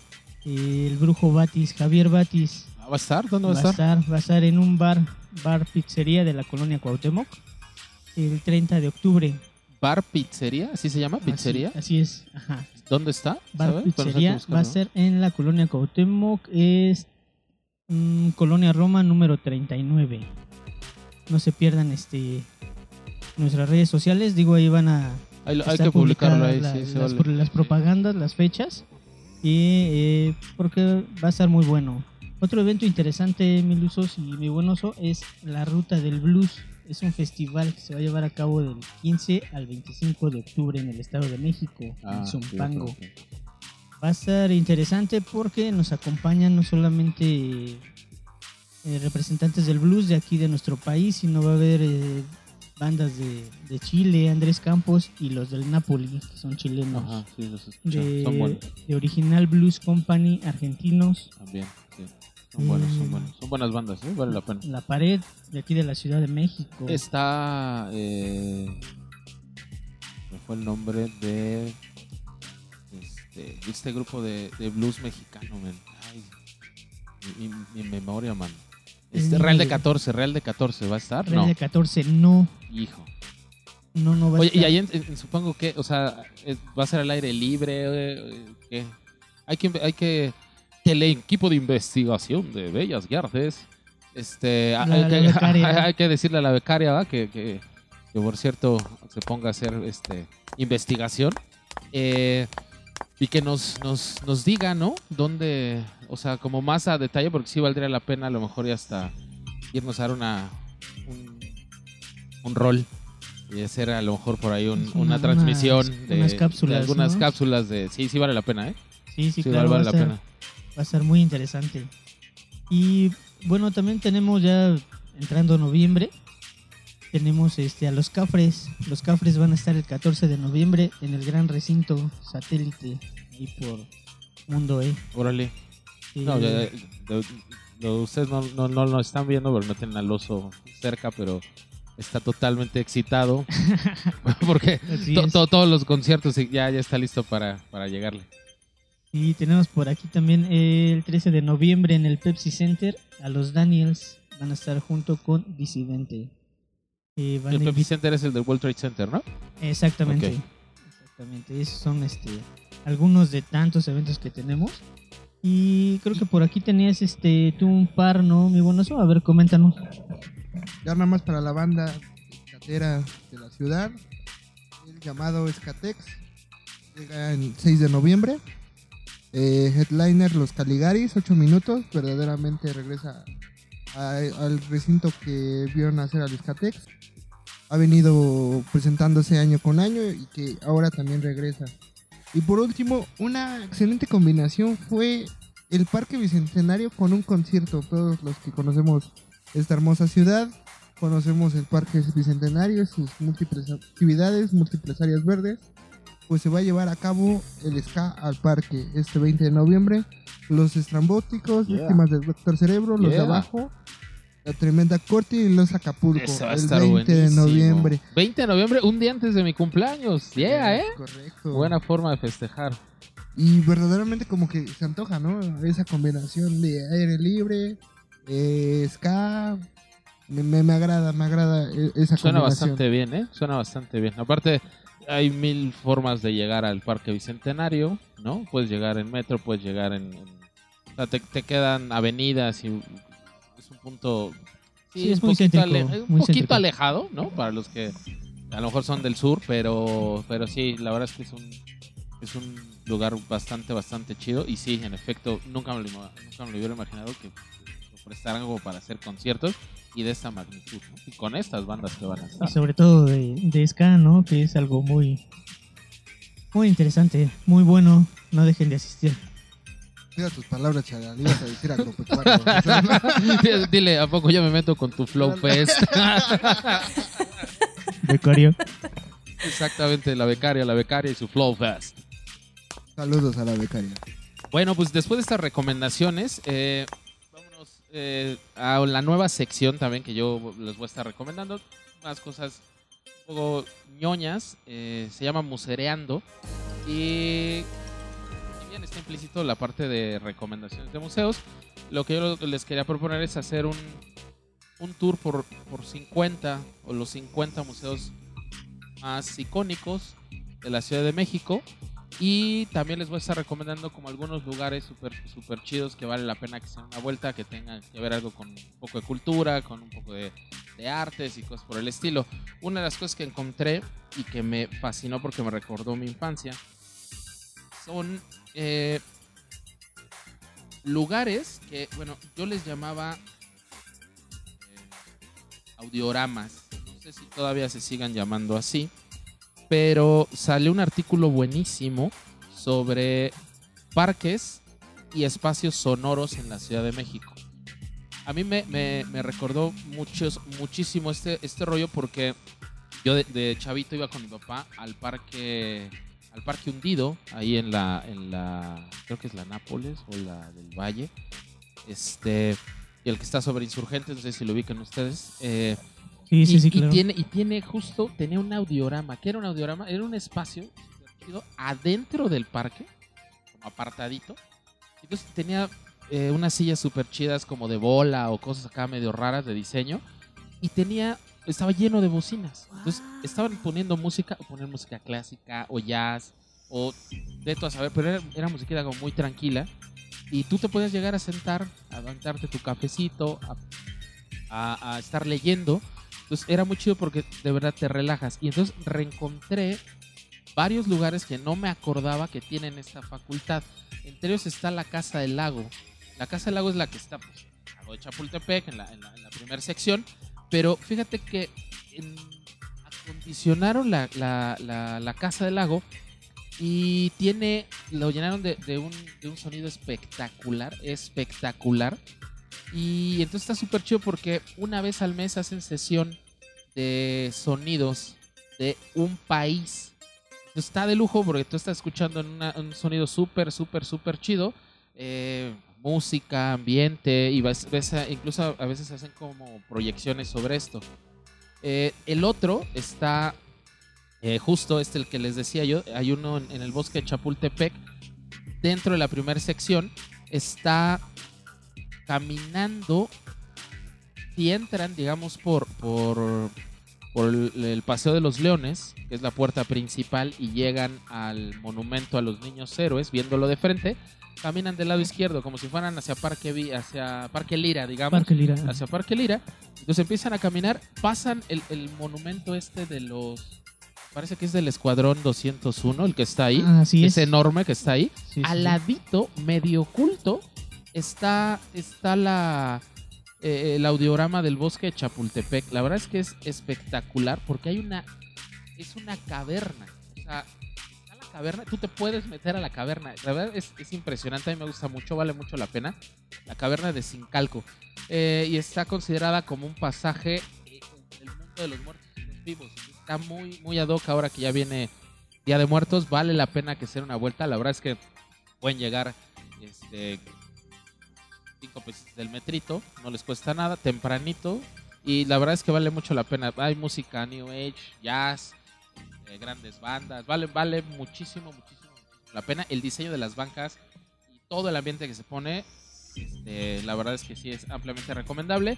Eh, el brujo Batis, Javier Batis, Ah, ¿Va a estar? ¿Dónde va va a estar? va a estar en un bar, bar pizzería de la colonia Cuauhtémoc el 30 de octubre. ¿Bar Pizzería? ¿Así se llama? ¿Pizzería? Así, así es, ajá. ¿Dónde está? Bar pizzería va a ser en la colonia Cuauhtémoc, es mm, colonia Roma número 39. No se pierdan este nuestras redes sociales, digo ahí van a hay que publicarlo ahí, sí, se las, vale. las propagandas, las fechas y eh, porque va a estar muy bueno. Otro evento interesante, mil usos y mi buen oso, es la Ruta del Blues. Es un festival que se va a llevar a cabo del 15 al 25 de octubre en el Estado de México, Ah, en Zumpango. Va a estar interesante porque nos acompañan no solamente eh, representantes del blues de aquí de nuestro país, sino va a haber eh, bandas de, de Chile, Andrés Campos y los del Napoli, que son chilenos. Ajá, sí, los. De, Son buenos de Original Blues Company argentinos. también. sí. Son buenos, son Mm. buenos. Son buenas bandas, ¿eh? Vale la pena. La pared de aquí de la Ciudad de México. Está. Eh, me fue el nombre de. Este, este grupo de, de blues mexicano, man. Ay, mi, mi- mi memoria, man. Este, Real de de- 14, Real de 14, ¿va a estar? Real No, de 14, no, hijo. no, no va a Oye, y estar. ahí en- en- supongo que, o sea, es- va a ser al aire libre, eh, ¿qué? Hay que, hay que, que el equipo de investigación de Bellas Guardes, este, La- hay, la que, becaria. hay que decirle a la becaria ¿va? que, que, que, por cierto se ponga a hacer este investigación eh, y que nos, nos, nos diga, ¿no? Dónde, o sea, como más a detalle, porque sí valdría la pena a lo mejor ya hasta irnos a dar una, un, un rol y hacer a lo mejor por ahí un- una transmisión unas de, cápsulas, algunas ¿no? cápsulas de sí sí vale la pena eh Sí, sí, sí, claro, vale, va, la a ser, pena va a ser muy interesante. Y bueno, también tenemos ya entrando noviembre, tenemos este a los Cafres. Los Cafres van a estar el 14 de noviembre en el gran recinto satélite ahí por Mundo E. órale no ya- ustedes no, no, no lo están viendo pero no tienen al oso cerca pero está totalmente excitado porque to- to- todos los conciertos ya ya está listo para, para llegarle Y tenemos por aquí también el 13 de noviembre en el Pepsi Center a los Daniels. Van a estar junto con Disidente. Eh, el Pepsi Center es el del World Trade Center ¿no? Exactamente. Exactamente. Esos son este algunos de tantos eventos que tenemos. Y creo que por aquí tenías este tú un par, ¿no? Mi buenazo. A ver, coméntanos. Ya nada más para la banda escatera de la ciudad, el llamado Escatex, llega el 6 de noviembre. Eh, headliner Los Caligaris, 8 minutos, verdaderamente regresa a- al recinto que vieron hacer al Escatex. Ha venido presentándose año con año y que ahora también regresa. Y por último, una excelente combinación fue el Parque Bicentenario con un concierto. Todos los que conocemos esta hermosa ciudad. Conocemos el Parque Bicentenario, sus múltiples actividades, múltiples áreas verdes. Pues se va a llevar a cabo el ska al parque este 20 de noviembre. Los estrambóticos, Yeah. víctimas del Doctor Cerebro, los de abajo, la tremenda corte y los Acapulco. Eso va a el estar 20 de noviembre. 20 de noviembre un día antes de mi cumpleaños yeah eh Correcto. buena forma de festejar Y verdaderamente como que se antoja, ¿no? Esa combinación de aire libre, eh, ska. Me, me- me agrada, me agrada eh, esa Suena combinación. bastante bien, ¿eh? Suena bastante bien. Aparte, hay mil formas de llegar al Parque Bicentenario, ¿no? Puedes llegar en metro, puedes llegar en... en- o sea, te, te quedan avenidas y es un punto... Sí, es un muy poquito, céntrico, ale- un muy poquito céntrico. alejado, ¿no? Para los que a lo mejor son del sur, pero, pero sí, la verdad es que es un, es un lugar bastante, bastante chido. Y sí, en efecto, nunca me lo, nunca me lo hubiera imaginado que lo prestaran como para hacer conciertos y de esta magnitud, ¿no? Y con estas bandas que van a estar. Y sobre todo de, de ska, ¿no? Que es algo muy, muy interesante, muy bueno. No dejen de asistir. Cuida tus palabras, chaval. Ibas a decir agropecuario. Dile- Dile, ¿a poco yo me meto con tu Flow Fest? Becario. Exactamente, la becaria, la becaria y su Flow Fest. Saludos a la becaria. Bueno, pues después de estas recomendaciones, eh, vámonos eh, a la nueva sección también que yo les voy a estar recomendando. Unas cosas un poco ñoñas. eh, se llama Musereando. Y está implícito la parte de recomendaciones de museos, lo que yo les quería proponer es hacer un, un tour por, por 50 o los 50 museos más icónicos de la Ciudad de México. Y también les voy a estar recomendando como algunos lugares súper super chidos que vale la pena que se den una vuelta, que tengan que ver algo con un poco de cultura, con un poco de, de artes y cosas por el estilo. Una de las cosas que encontré y que me fascinó porque me recordó mi infancia son eh, lugares que, bueno, yo les llamaba eh, audioramas. No sé si todavía se sigan llamando así pero salió un artículo buenísimo sobre parques y espacios sonoros en la Ciudad de México. A mí me, me- me recordó muchos, muchísimo este, este rollo porque yo de, de chavito iba con mi papá al parque al parque hundido ahí en la en la creo que es la Nápoles o la del Valle Este, y el que está sobre Insurgentes, no sé si lo ubican ustedes. Eh, Sí, sí, y, sí, y claro. tiene, y tiene justo, tenía un audiorama. ¿Qué era un audiorama? Era un espacio adentro del parque, como apartadito. Entonces tenía eh, unas sillas súper chidas como de bola o cosas acá medio raras de diseño. Y tenía, estaba lleno de bocinas. Entonces estaban poniendo música, o poner música clásica o jazz o de todo a saber, pero era, era musiquita como muy tranquila. Y tú te podías llegar a sentar, a aventarte tu cafecito, a, a- a estar leyendo. Entonces era muy chido porque de verdad te relajas. Y entonces reencontré varios lugares que no me acordaba que tienen esta facultad. Entre ellos está la Casa del Lago. La Casa del Lago es la que está pues, en el lago de Chapultepec, en la, en la- en la primera sección. Pero fíjate que acondicionaron la, la- la- Casa del Lago y tiene, lo llenaron de, de un, de un sonido espectacular, espectacular. Y entonces está súper chido porque una vez al mes hacen sesión de sonidos de un país. Está de lujo porque tú estás escuchando un sonido súper, súper, súper chido. Eh, música, ambiente, y ves, ves incluso a, veces hacen como proyecciones sobre esto. Eh, el otro está eh, justo este el que les decía yo. Hay uno en, el bosque de Chapultepec. Dentro de la primera sección está caminando. Si entran, digamos, por, por, por el Paseo de los Leones, que es la puerta principal, y llegan al monumento a los niños héroes, viéndolo de frente, caminan del lado izquierdo, como si fueran hacia Parque, hacia Parque Lira, digamos Parque Lira. hacia Parque Lira. Entonces empiezan a caminar, pasan el, el monumento este de los... Parece que es del Escuadrón 201, el que está ahí. Ah, así es es. enorme que está ahí. Sí, Al sí. ladito, medio oculto, está, está la, eh, el audiorama del bosque de Chapultepec. La verdad es que es espectacular porque hay una... Es una caverna. O sea, caverna. Tú te puedes meter a la caverna. La verdad es, es impresionante. A mí me gusta mucho. Vale mucho la pena. La caverna de Sincalco. Eh, y está considerada como un pasaje eh, del mundo de los muertos y los vivos. Está muy, muy ad hoc ahora que ya viene Día de Muertos. Vale la pena que se den una vuelta. La verdad es que pueden llegar este, cinco pesos del metrito. No les cuesta nada. Tempranito. Y la verdad es que vale mucho la pena. Hay música New Age, jazz, eh, grandes bandas. Vale, vale muchísimo, muchísimo, la pena. El diseño de las bancas y todo el ambiente que se pone este, la verdad es que sí es ampliamente recomendable.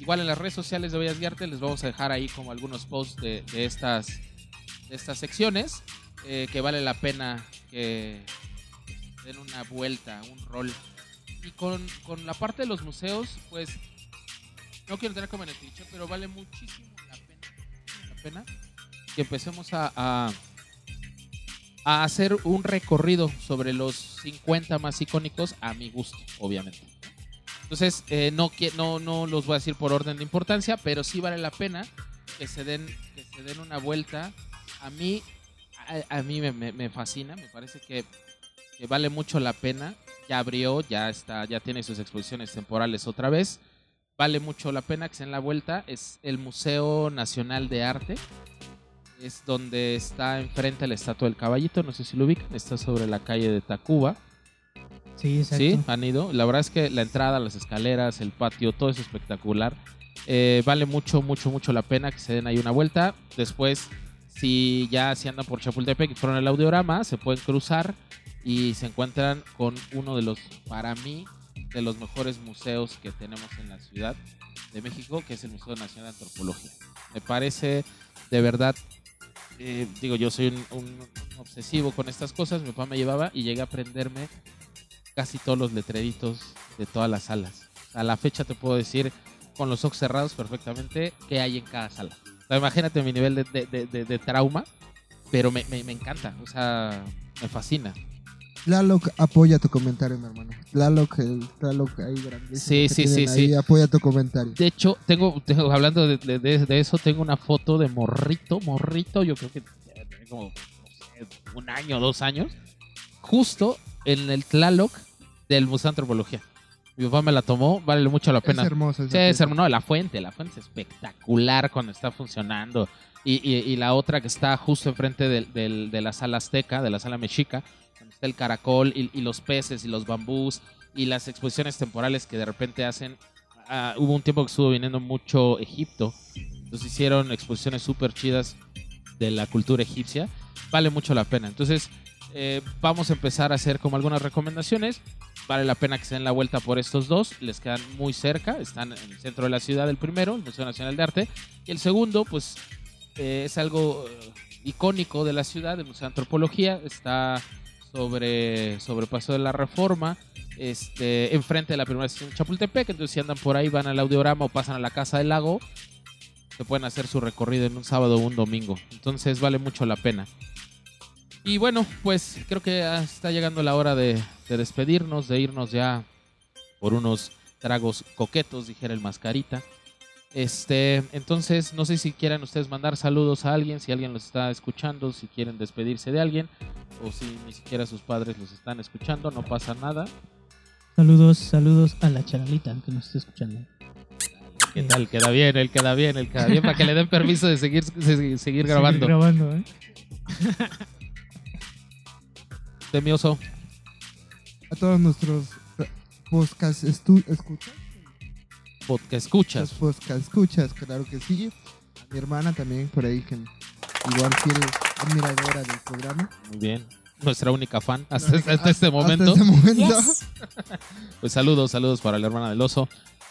Igual en las redes sociales de Bellas Guiarte les vamos a dejar ahí como algunos posts de, de estas, de estas secciones eh, que vale la pena que den una vuelta, un rol. Y con, con la parte de los museos, pues no quiero tener como en el cliché, pero vale muchísimo la pena, la pena que empecemos a, a, a hacer un recorrido sobre los 50 más icónicos a mi gusto, obviamente. Entonces, eh, no, no, no los voy a decir por orden de importancia, pero sí vale la pena que se den, que se den una vuelta. A mí, a, a mí me, me- me fascina, me parece que, que vale mucho la pena. Ya abrió, ya está, ya tiene sus exposiciones temporales otra vez. Vale mucho la pena que se den la vuelta. Es el Museo Nacional de Arte. Es donde está enfrente la estatua del caballito. No sé si lo ubican. Está sobre la calle de Tacuba. Sí, exacto. Sí, han ido. La verdad es que la entrada, las escaleras, el patio, todo es espectacular. Eh, vale mucho, mucho, mucho la pena que se den ahí una vuelta. Después, si ya se andan por Chapultepec y fueron al audiorama, se pueden cruzar y se encuentran con uno de los, para mí, de los mejores museos que tenemos en la Ciudad de México, que es el Museo Nacional de Antropología. Me parece de verdad, eh, digo, yo soy un, un obsesivo con estas cosas, mi papá me llevaba y llegué a aprenderme casi todos los letreritos de todas las salas. A la fecha te puedo decir con los ojos cerrados perfectamente qué hay en cada sala. O sea, imagínate mi nivel de, de- de- trauma, pero me- me encanta, o sea, me fascina. Tlaloc apoya tu comentario, mi hermano. Tlaloc, el Tlaloc ahí grandísimo Sí, sí, sí, ahí, sí. apoya tu comentario. De hecho, tengo, tengo- hablando de, de- de- de eso, tengo una foto de morrito, morrito, yo creo que tiene como no sé, un año, dos años, justo en el Tlaloc del Museo de Antropología. Mi papá me la tomó, vale mucho la pena. Es hermoso. esa Sí, es pieza. hermoso. No, la fuente, la fuente es espectacular cuando está funcionando. Y, y- y la otra que está justo enfrente del- del- de la sala azteca, de la sala mexica, el caracol y, y los peces y los bambús y las exposiciones temporales que de repente hacen. ah, hubo un tiempo que estuvo viniendo mucho Egipto, entonces hicieron exposiciones súper chidas de la cultura egipcia. Vale mucho la pena. Entonces, eh, vamos a empezar a hacer como algunas recomendaciones. Vale la pena que se den la vuelta por estos dos. Les quedan muy cerca. Están en el centro de la ciudad, el primero, el Museo Nacional de Arte. Y el segundo, pues, eh, es algo eh, icónico de la ciudad, el Museo de Antropología. Está sobre, sobre Paso de la Reforma. Este, enfrente de la primera estación de Chapultepec. Entonces, si andan por ahí, van al audiorama o pasan a la Casa del Lago, se pueden hacer su recorrido en un sábado o un domingo. Entonces, vale mucho la pena. Y bueno, pues creo que está llegando la hora de, de despedirnos, de irnos ya por unos tragos coquetos, dijera el mascarita. Este, entonces, no sé si quieran ustedes mandar saludos a alguien, si alguien los está escuchando, si quieren despedirse de alguien, o si ni siquiera sus padres los están escuchando, no pasa nada. Saludos, saludos a la charalita que nos está escuchando. ¿Qué tal? Queda bien, él queda bien, él queda bien, para que le den permiso de seguir, de seguir grabando. Sigue grabando, ¿eh? Temioso, A todos nuestros podcast escuchas. Podcast Los escuchas. podcast escuchas, claro que sí. A mi hermana también por ahí, que igual fiel admiradora del programa. Muy bien. Nuestra única fan hasta, hasta este momento. Hasta este momento. Pues saludos, saludos para la hermana del oso.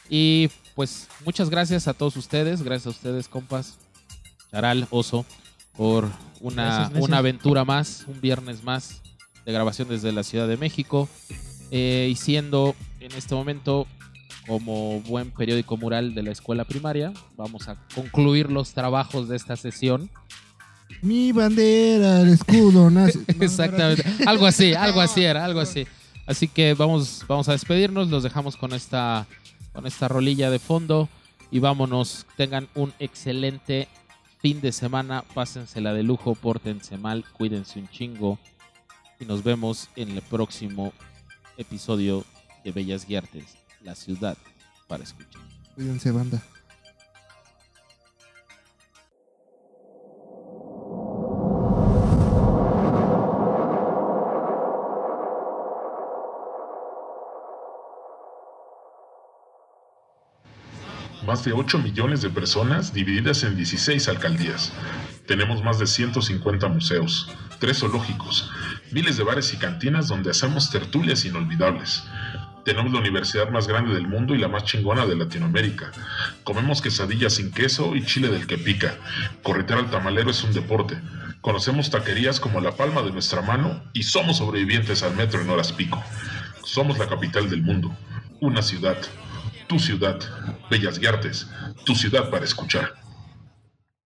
Y pues muchas gracias a todos ustedes, gracias a ustedes, compas, Charal, oso, por una, Gracias, gracias. una aventura más, un viernes más de grabación desde la Ciudad de México. Eh, y siendo en este momento como buen periódico mural de la escuela primaria, vamos a concluir los trabajos de esta sesión. Mi bandera, el escudo nace. Exactamente. Algo así, algo así era, algo así. Así que vamos, vamos a despedirnos, los dejamos con esta, con esta rolilla de fondo y vámonos. Tengan un excelente fin de semana, pásensela de lujo, pórtense mal, cuídense un chingo y nos vemos en el próximo episodio de Bellas Guiartes, la ciudad para escuchar. Cuídense, banda. Más de 8 millones de personas divididas en 16 alcaldías. Tenemos más de 150 museos, tres zoológicos, miles de bares y cantinas donde hacemos tertulias inolvidables. Tenemos la universidad más grande del mundo y la más chingona de Latinoamérica. Comemos quesadillas sin queso y chile del que pica. Corretear al tamalero es un deporte. Conocemos taquerías como la palma de nuestra mano y somos sobrevivientes al metro en horas pico. Somos la capital del mundo. Una ciudad. Tu ciudad. Bellas Guiartes. Tu ciudad para escuchar.